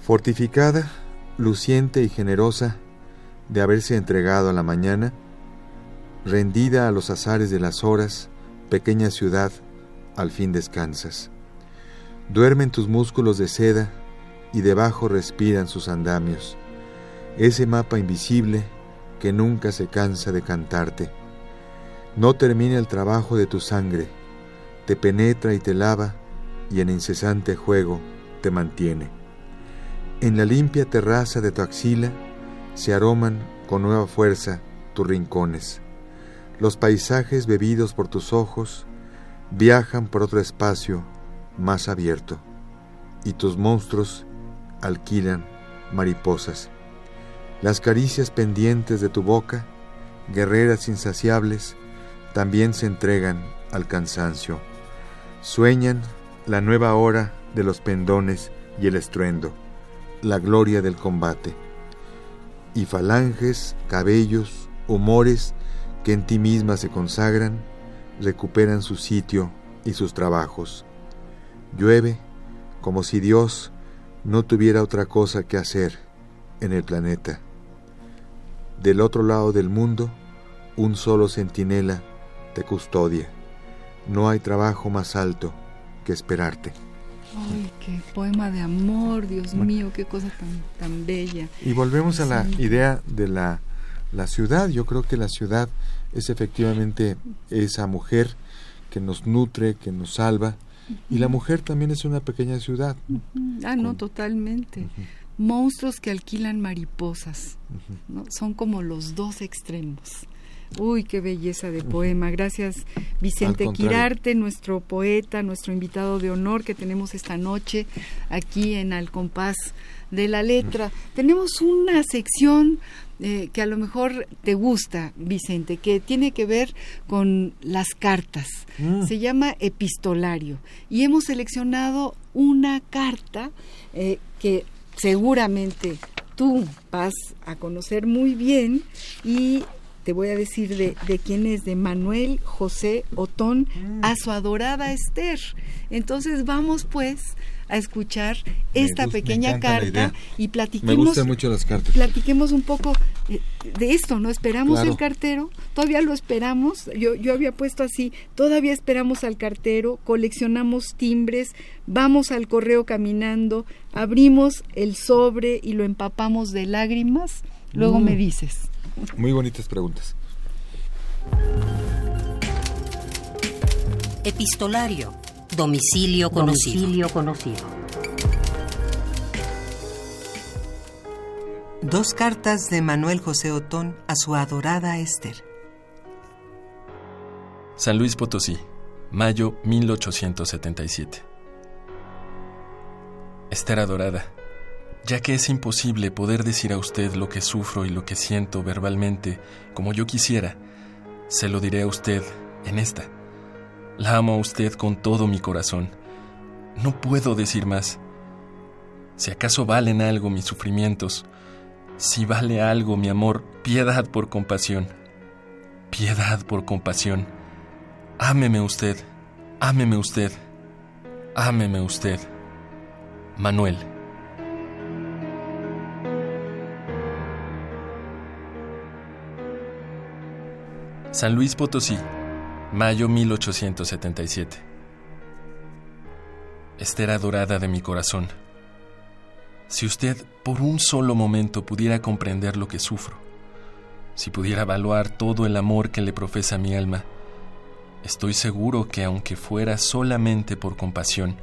[SPEAKER 1] Fortificada, luciente y generosa de haberse entregado a la mañana, rendida a los azares de las horas, pequeña ciudad, al fin descansas. Duermen tus músculos de seda y debajo respiran sus andamios, ese mapa invisible que nunca se cansa de cantarte. No termina el trabajo de tu sangre, te penetra y te lava y en incesante juego te mantiene. En la limpia terraza de tu axila se aroman con nueva fuerza tus rincones. Los paisajes bebidos por tus ojos viajan por otro espacio más abierto y tus monstruos alquilan mariposas. Las caricias pendientes de tu boca, guerreras insaciables, también se entregan al cansancio. Sueñan la nueva hora de los pendones y el estruendo, la gloria del combate. Y falanges, cabellos, humores que en ti misma se consagran, recuperan su sitio y sus trabajos. Llueve como si Dios no tuviera otra cosa que hacer en el planeta. Del otro lado del mundo, un solo centinela te custodia. No hay trabajo más alto que esperarte.
[SPEAKER 2] Ay, qué poema de amor, Dios mío, qué cosa tan, tan bella.
[SPEAKER 1] Y volvemos a la idea de la, la ciudad. Yo creo que la ciudad es efectivamente esa mujer que nos nutre, que nos salva, y la mujer también es una pequeña ciudad.
[SPEAKER 2] Ah, no, totalmente. Monstruos que alquilan mariposas. ¿no? Son como los dos extremos. Uy, qué belleza de poema. Gracias, Vicente Quirarte, nuestro poeta, nuestro invitado de honor que tenemos esta noche aquí en Al Compás de la Letra. Tenemos una sección eh, que a lo mejor te gusta, Vicente, que tiene que ver con las cartas. Mm. Se llama epistolario. Y hemos seleccionado una carta eh, que seguramente tú vas a conocer muy bien y te voy a decir de, de, quién es, de Manuel José Otón mm. a su adorada Esther. Entonces vamos pues a escuchar esta pequeña carta y platiquemos.
[SPEAKER 1] Me gustan mucho las cartas.
[SPEAKER 2] Platiquemos un poco eh, de esto, ¿no? Esperamos el cartero, todavía lo esperamos. Yo, yo había puesto así, todavía esperamos al cartero, coleccionamos timbres, vamos al correo caminando, abrimos el sobre y lo empapamos de lágrimas. Luego mm. me dices.
[SPEAKER 1] Muy bonitas preguntas.
[SPEAKER 6] Epistolario Domicilio conocido.
[SPEAKER 4] Dos cartas de Manuel José Otón a su adorada Esther.
[SPEAKER 7] San Luis Potosí, mayo 1877. Esther adorada, ya que es imposible poder decir a usted lo que sufro y lo que siento verbalmente como yo quisiera, se lo diré a usted en esta la amo a usted con todo mi corazón. No puedo decir más. Si acaso valen algo mis sufrimientos, si vale algo mi amor, piedad por compasión. Piedad por compasión. Ámeme usted, ámeme usted, ámeme usted. Manuel. San Luis Potosí, mayo 1877. Estera dorada de mi corazón. Si usted por un solo momento pudiera comprender lo que sufro, si pudiera evaluar todo el amor que le profesa mi alma, estoy seguro que aunque fuera solamente por compasión,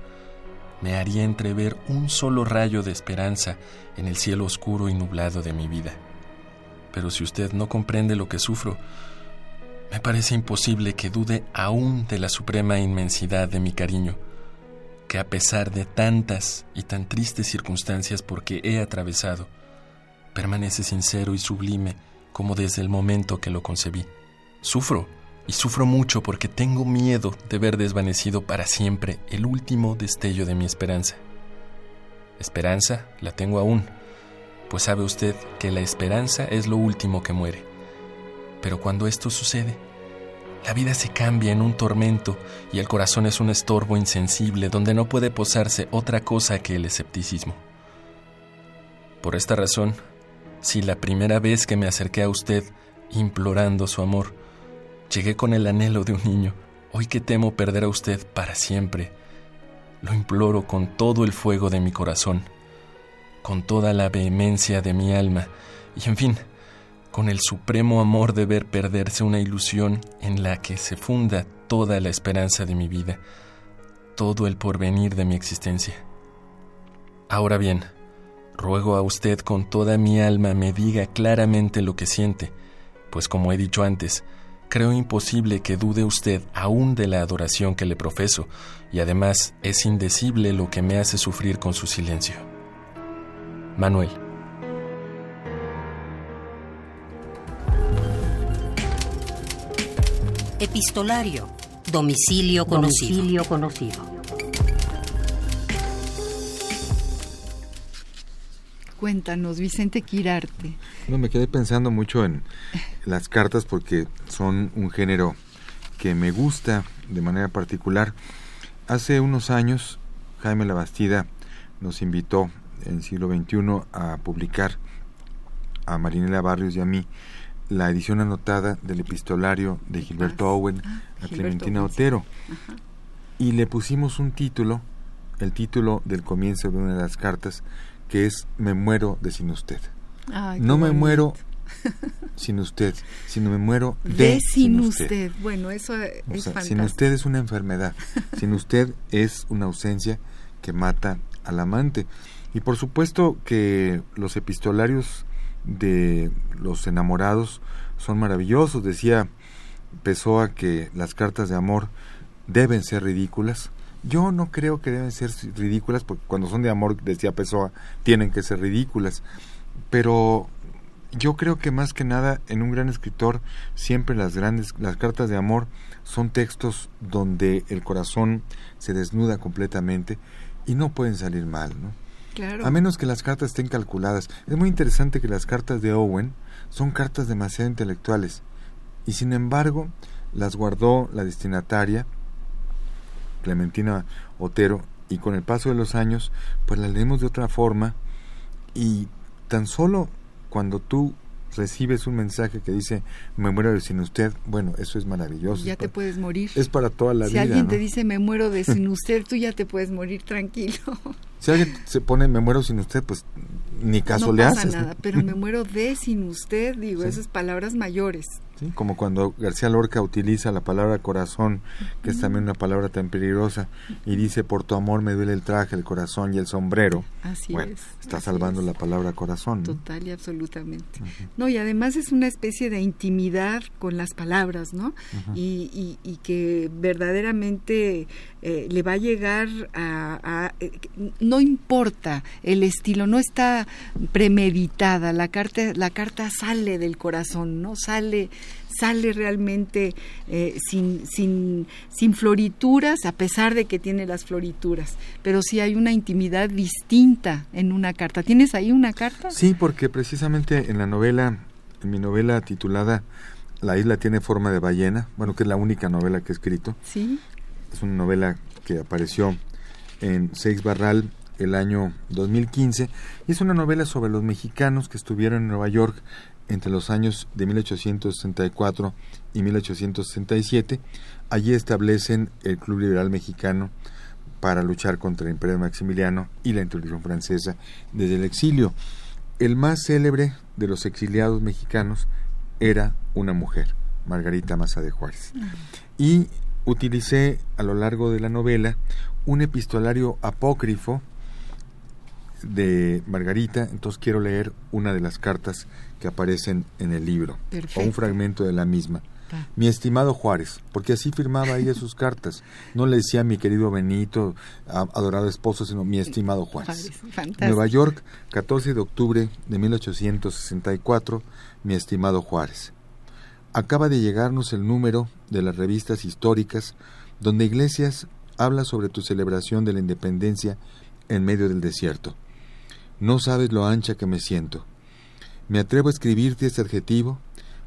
[SPEAKER 7] me haría entrever un solo rayo de esperanza en el cielo oscuro y nublado de mi vida. Pero si usted no comprende lo que sufro, me parece imposible que dude aún de la suprema inmensidad de mi cariño, que a pesar de tantas y tan tristes circunstancias por que he atravesado, permanece sincero y sublime como desde el momento que lo concebí. Sufro, y sufro mucho porque tengo miedo de ver desvanecido para siempre el último destello de mi esperanza. Esperanza la tengo aún, pues sabe usted que la esperanza es lo último que muere. Pero cuando esto sucede, la vida se cambia en un tormento y el corazón es un estorbo insensible donde no puede posarse otra cosa que el escepticismo. Por esta razón, si la primera vez que me acerqué a usted implorando su amor, Llegué con el anhelo de un niño. Hoy que temo perder a usted para siempre, lo imploro con todo el fuego de mi corazón, con toda la vehemencia de mi alma, y en fin, con el supremo amor de ver perderse una ilusión en la que se funda toda la esperanza de mi vida, todo el porvenir de mi existencia. Ahora bien, ruego a usted con toda mi alma me diga claramente lo que siente, pues como he dicho antes, creo imposible que dude usted aún de la adoración que le profeso, y además es indecible lo que me hace sufrir con su silencio. Manuel.
[SPEAKER 6] Epistolario. Domicilio conocido.
[SPEAKER 3] Domicilio conocido.
[SPEAKER 2] Cuéntanos, Vicente Quirarte.
[SPEAKER 1] No, me quedé pensando mucho en las cartas porque son un género que me gusta de manera particular. Hace unos años, Jaime Labastida nos invitó en siglo XXI a publicar a Marinela Barrios y a mí la edición anotada del epistolario de Gilberto
[SPEAKER 2] Ah,
[SPEAKER 1] Owen
[SPEAKER 2] ah,
[SPEAKER 1] a
[SPEAKER 2] Gilberto
[SPEAKER 1] Clementina
[SPEAKER 2] Owen.
[SPEAKER 1] Otero.
[SPEAKER 2] Ajá.
[SPEAKER 1] Y le pusimos un título, el título del comienzo de una de las cartas, que es Me muero de sin usted.
[SPEAKER 2] Ay,
[SPEAKER 1] no me
[SPEAKER 2] bonito.
[SPEAKER 1] muero sin usted, sino me muero de,
[SPEAKER 2] de sin usted. Bueno, eso
[SPEAKER 1] O
[SPEAKER 2] es
[SPEAKER 1] sea,
[SPEAKER 2] fantástico.
[SPEAKER 1] sin usted es una enfermedad, sin usted es una ausencia que mata al amante. Y por supuesto que los epistolarios de los enamorados son maravillosos. Decía Pessoa que las cartas de amor deben ser ridículas. Yo no creo que deben ser ridículas, porque cuando son de amor, decía Pessoa, tienen que ser ridículas. Pero yo creo que más que nada en un gran escritor siempre las grandes las cartas de amor son textos donde el corazón se desnuda completamente y no pueden salir mal, ¿no? A menos que las cartas estén calculadas. Es muy interesante que las cartas de Owen son cartas demasiado intelectuales. Y sin embargo las guardó la destinataria Clementina Otero y con el paso de los años pues las leemos de otra forma. Y tan solo cuando tú recibes un mensaje que dice me muero de sin usted, bueno, eso es maravilloso.
[SPEAKER 2] ya
[SPEAKER 1] es
[SPEAKER 2] te
[SPEAKER 1] para-
[SPEAKER 2] puedes morir.
[SPEAKER 1] es para toda la
[SPEAKER 2] si
[SPEAKER 1] vida.
[SPEAKER 2] alguien
[SPEAKER 1] ¿no?
[SPEAKER 2] te dice me muero de sin usted, tú ya te puedes morir tranquilo.
[SPEAKER 1] Si alguien se pone me muero sin usted, pues ni caso
[SPEAKER 2] no
[SPEAKER 1] le
[SPEAKER 2] pasa
[SPEAKER 1] haces. ¿no?
[SPEAKER 2] nada, pero me muero de sin usted, digo,
[SPEAKER 1] Sí.
[SPEAKER 2] esas palabras mayores.
[SPEAKER 1] Sí, Como cuando García Lorca utiliza la palabra corazón, que es también una palabra tan peligrosa, y dice, por tu amor me duele el traje, el corazón y el sombrero.
[SPEAKER 2] Así
[SPEAKER 1] bueno,
[SPEAKER 2] es.
[SPEAKER 1] está salvando
[SPEAKER 2] es.
[SPEAKER 1] la palabra corazón. ¿no?
[SPEAKER 2] Total y absolutamente. No, y además es una especie de intimidad con las palabras, ¿no? y, y- y que verdaderamente eh, le va a llegar a... a- eh, no importa el estilo, no está premeditada, la carta, la carta sale del corazón, ¿no? Sale sale realmente eh, sin, sin, sin florituras, a pesar de que tiene las florituras, pero sí hay una intimidad distinta en una carta. ¿Tienes ahí una carta?
[SPEAKER 1] Sí, porque precisamente en la novela, en mi novela titulada La isla tiene forma de ballena, bueno, que es la única novela que he escrito,
[SPEAKER 2] Sí.
[SPEAKER 1] es una novela que apareció en Seix Barral el año 2015 y es una novela sobre los mexicanos que estuvieron en Nueva York entre los años de 1864 y 1867. Allí establecen el Club Liberal Mexicano para luchar contra el imperio Maximiliano y la introducción francesa desde el exilio. El más célebre de los exiliados mexicanos era una mujer, Margarita Maza de Juárez. Y utilicé a lo largo de la novela un epistolario apócrifo de Margarita, entonces quiero leer una de las cartas que aparecen en el libro, o un fragmento de la misma. Mi estimado Juárez, porque así firmaba ella sus cartas. No le decía mi querido Benito, adorado esposo, sino mi estimado Juárez. Nueva York, 14 de octubre de 1864, mi estimado Juárez. Acaba de llegarnos el número de las revistas históricas donde Iglesias habla sobre tu celebración de la independencia en medio del desierto. No sabes lo ancha que me siento. Me atrevo a escribirte este adjetivo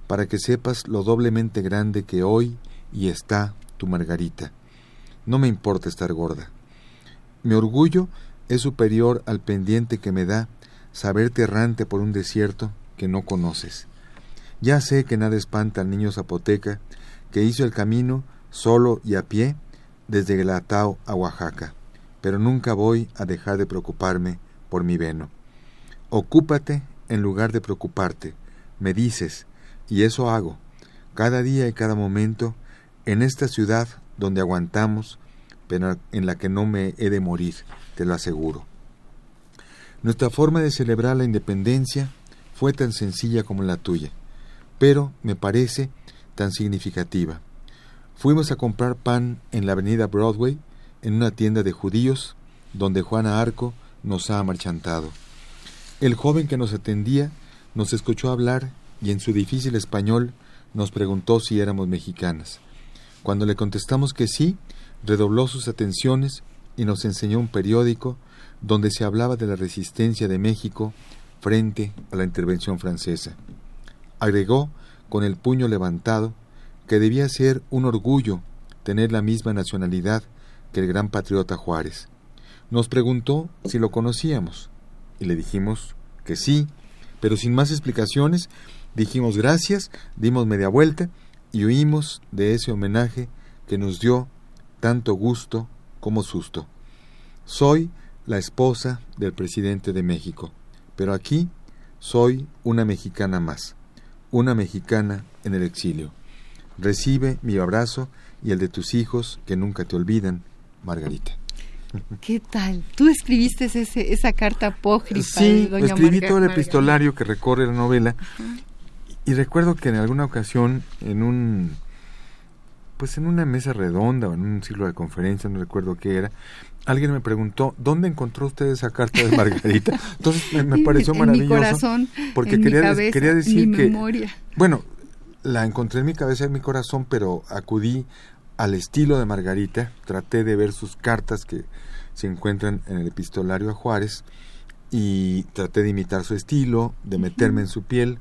[SPEAKER 1] para que sepas lo doblemente grande que hoy y está tu Margarita. No me importa estar gorda. Mi orgullo es superior al pendiente que me da saberte errante por un desierto que no conoces. Ya sé que nada espanta al niño zapoteca que hizo el camino solo y a pie desde Guelatao a Oaxaca, pero nunca voy a dejar de preocuparme por mi veno. Ocúpate en lugar de preocuparte, me dices, y eso hago, cada día y cada momento, en esta ciudad donde aguantamos, pero en la que no me he de morir, te lo aseguro. Nuestra forma de celebrar la independencia fue tan sencilla como la tuya, pero me parece tan significativa. Fuimos a comprar pan en la avenida Broadway, en una tienda de judíos, donde Juana Arco nos ha marchantado. El joven que nos atendía nos escuchó hablar y en su difícil español nos preguntó si éramos mexicanas. Cuando le contestamos que sí, redobló sus atenciones y nos enseñó un periódico donde se hablaba de la resistencia de México frente a la intervención francesa. Agregó, con el puño levantado, que debía ser un orgullo tener la misma nacionalidad que el gran patriota Juárez. Nos preguntó si lo conocíamos y le dijimos que sí, pero sin más explicaciones Dijimos gracias, dimos media vuelta y huimos de ese homenaje que nos dio tanto gusto como susto. Soy la esposa del presidente de México, pero aquí soy una mexicana más, una mexicana en el exilio. Recibe mi abrazo y el de tus hijos que nunca te olvidan, Margarita.
[SPEAKER 2] ¿Qué tal? ¿Tú escribiste ese, esa carta apócrifa?
[SPEAKER 1] Sí, escribí todo el epistolario que recorre la novela y recuerdo que en alguna ocasión, en un pues en una mesa redonda o en un ciclo de conferencia, no recuerdo qué era, alguien me preguntó, ¿dónde encontró usted esa carta de Margarita? Entonces me, pareció maravilloso.
[SPEAKER 2] En mi corazón,
[SPEAKER 1] porque
[SPEAKER 2] en
[SPEAKER 1] quería,
[SPEAKER 2] mi cabeza,
[SPEAKER 1] quería decir
[SPEAKER 2] mi
[SPEAKER 1] que,
[SPEAKER 2] memoria.
[SPEAKER 1] bueno, la encontré en mi cabeza y en mi corazón, pero acudí al estilo de Margarita, traté de ver sus cartas que se encuentran en el epistolario a Juárez y traté de imitar su estilo, de meterme en su piel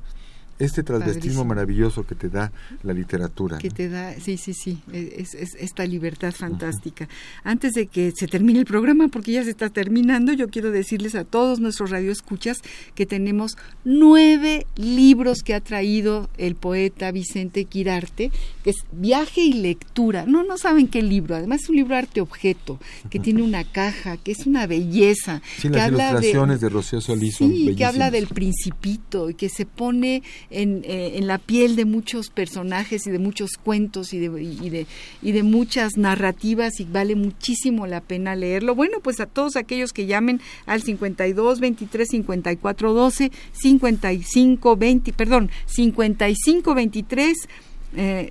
[SPEAKER 1] este transvestismo maravilloso que te da la literatura.
[SPEAKER 2] Que te da, sí, sí, sí, es, esta libertad fantástica. Antes de que se termine el programa, porque ya se está terminando, yo quiero decirles a todos nuestros radioescuchas que tenemos nueve libros que ha traído el poeta Vicente Quirarte, que es Viaje y Lectura. No, no saben qué libro, además es un libro arte objeto, que tiene una caja, que es una belleza.
[SPEAKER 1] Sí,
[SPEAKER 2] que
[SPEAKER 1] las ilustraciones de, Rocío Solís
[SPEAKER 2] Sí, que habla del principito y que se pone eh, en, la piel de muchos personajes y de muchos cuentos y de, y de, y de muchas narrativas y vale muchísimo la pena leerlo. Bueno, pues a todos aquellos que llamen al 52 23 54 12 55 20, perdón, 55 23 eh,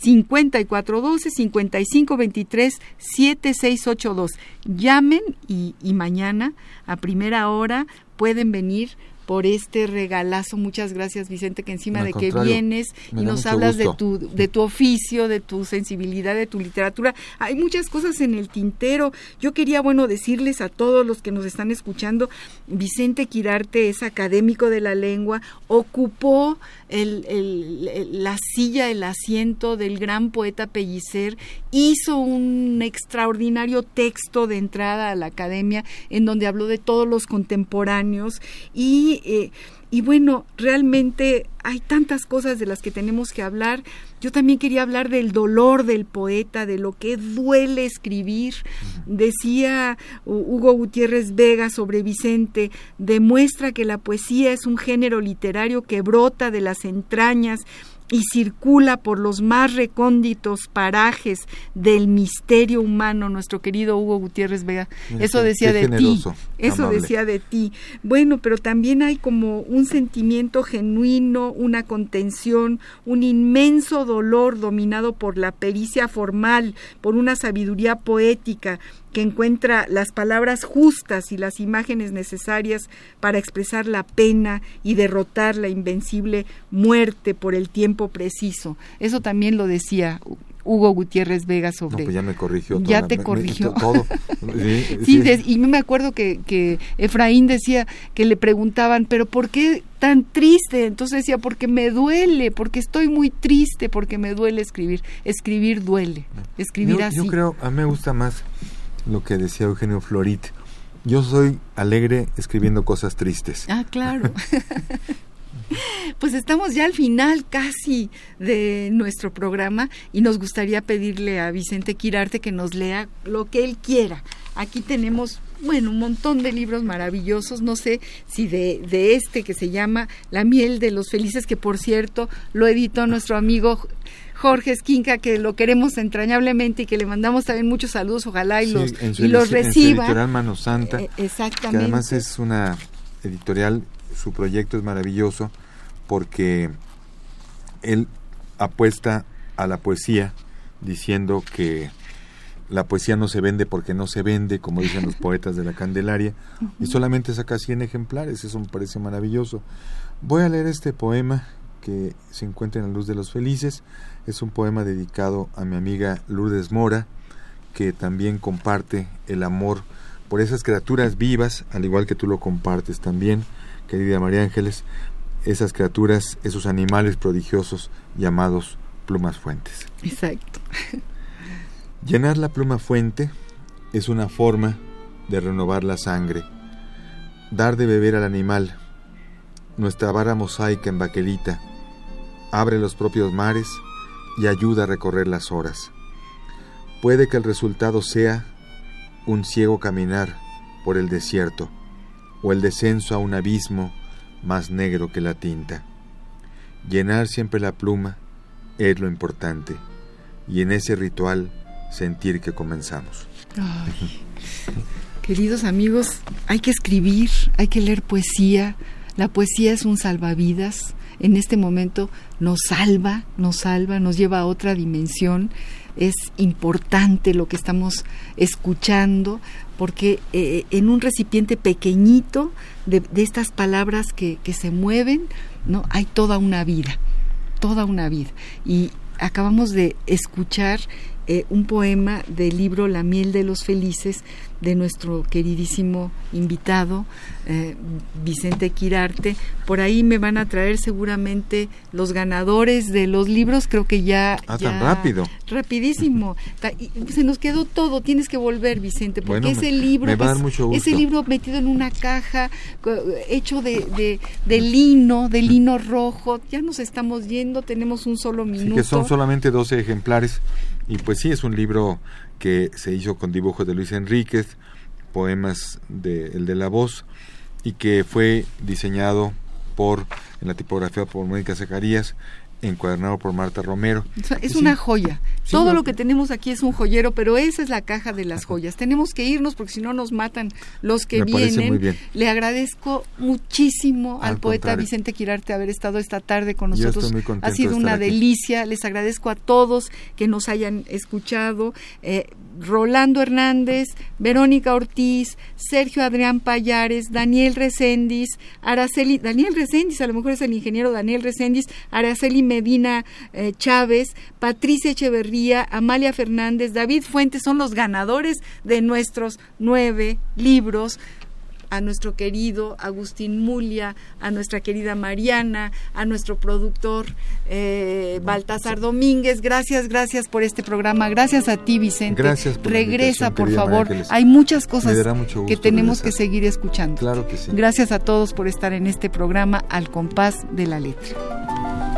[SPEAKER 2] 5412 5523 7682. Llamen y, y mañana a primera hora pueden venir por este regalazo. Muchas gracias, Vicente, que encima de que vienes y nos hablas de tu, de tu oficio, de tu sensibilidad, de tu literatura. Hay muchas cosas en el tintero. Yo quería, bueno, decirles a todos los que nos están escuchando, Vicente Quirarte es académico de la lengua, ocupó el, la silla, el asiento del gran poeta Pellicer, hizo un extraordinario texto de entrada a la academia en donde habló de todos los contemporáneos y eh, y bueno, realmente hay tantas cosas de las que tenemos que hablar. Yo también quería hablar del dolor del poeta, de lo que duele escribir. Decía Hugo Gutiérrez Vega sobre Vicente, demuestra que la poesía es un género literario que brota de las entrañas y circula por los más recónditos parajes del misterio humano, nuestro querido Hugo Gutiérrez Vega. Eso decía de ti. Eso decía de ti. Bueno, pero también hay como un sentimiento genuino, una contención, un inmenso dolor dominado por la pericia formal, por una sabiduría poética que encuentra las palabras justas y las imágenes necesarias para expresar la pena y derrotar la invencible muerte por el tiempo preciso. Eso también lo decía Hugo Gutiérrez Vega sobre...
[SPEAKER 1] No, pues ya me corrigió.
[SPEAKER 2] ya te corrigió.
[SPEAKER 1] todo.
[SPEAKER 2] Sí, y me acuerdo que, que Efraín decía que le preguntaban, pero ¿por qué tan triste? Entonces decía, porque me duele, porque estoy muy triste, porque me duele escribir. Escribir duele, escribir así.
[SPEAKER 1] Yo creo, a mí me gusta más lo que decía Eugenio Florit. Yo soy alegre escribiendo cosas tristes.
[SPEAKER 2] Ah, claro. Pues estamos ya al final casi de nuestro programa y nos gustaría pedirle a Vicente Quirarte que nos lea lo que él quiera. Aquí tenemos, bueno, un montón de libros maravillosos, no sé si de, de este que se llama La miel de los felices, que por cierto lo editó nuestro amigo Jorge Esquinca, que lo queremos entrañablemente y que le mandamos también muchos saludos, ojalá y los, y los reciba.
[SPEAKER 1] editorial Mano Santa,
[SPEAKER 2] eh, exactamente.
[SPEAKER 1] que además es una editorial, su proyecto es maravilloso porque él apuesta a la poesía diciendo que la poesía no se vende porque no se vende, como dicen los poetas de la Candelaria, y solamente saca 100 ejemplares, eso me parece maravilloso. Voy a leer este poema que se encuentra en la luz de los felices. Es un poema dedicado a mi amiga Lourdes Mora, que también comparte el amor por esas criaturas vivas, al igual que tú lo compartes también, querida María Ángeles, esas criaturas, esos animales prodigiosos llamados plumas fuentes.
[SPEAKER 2] Exacto.
[SPEAKER 1] Llenar la pluma fuente es una forma de renovar la sangre, dar de beber al animal, nuestra vara mosaica en baquelita, abre los propios mares y ayuda a recorrer las horas. Puede que el resultado sea un ciego caminar por el desierto o el descenso a un abismo más negro que la tinta. Llenar siempre la pluma es lo importante y en ese ritual sentir que comenzamos.
[SPEAKER 2] queridos amigos, hay que escribir, hay que leer poesía. La poesía es un salvavidas en este momento nos salva, nos salva, nos lleva a otra dimensión. Es importante lo que estamos escuchando porque eh, en un recipiente pequeñito de, estas palabras que, se mueven, ¿no? hay toda una vida, toda una vida. Y acabamos de escuchar eh, un poema del libro La miel de los felices de nuestro queridísimo invitado eh, Vicente Quirarte. Por ahí me van a traer seguramente los ganadores de los libros, creo que ya...
[SPEAKER 1] Ah, tan rápido.
[SPEAKER 2] Rapidísimo. se nos quedó todo, tienes que volver Vicente, porque ese libro... Ese libro metido en una caja, hecho de, de, lino, de lino rojo, ya nos estamos yendo, tenemos un solo minuto.
[SPEAKER 1] que son solamente 12 ejemplares y pues sí, es un libro que se hizo con dibujos de Luis Enríquez, poemas de El de la Voz, y que fue diseñado por, en la tipografía por Mónica Zacarías, encuadernado por Marta Romero.
[SPEAKER 2] Es una joya. Todo lo que tenemos aquí es un joyero, pero esa es la caja de las joyas. Tenemos que irnos porque si no nos matan los que vienen. Le agradezco muchísimo al, poeta Vicente Quirarte haber estado esta tarde con nosotros. ha sido una delicia. Les agradezco a todos que nos hayan escuchado. Eh, Rolando Hernández, Verónica Ortiz, Sergio Adrián Payares, Daniel Recendis, Araceli, Daniel Recendis, a lo mejor es el ingeniero Daniel Recendis, Araceli Medina eh, Chávez, Patricia Echeverría, Amalia Fernández, David Fuentes son los ganadores de nuestros nueve libros a nuestro querido Agustín Mulia, a nuestra querida Mariana, a nuestro productor eh, Baltasar Domínguez. Gracias, gracias por este programa. Gracias a ti, Vicente.
[SPEAKER 1] Gracias por
[SPEAKER 2] Regresa, por favor.
[SPEAKER 1] María.
[SPEAKER 2] Hay muchas cosas que tenemos que seguir escuchando.
[SPEAKER 1] Claro que sí.
[SPEAKER 2] Gracias a todos por estar en este programa Al compás de la letra.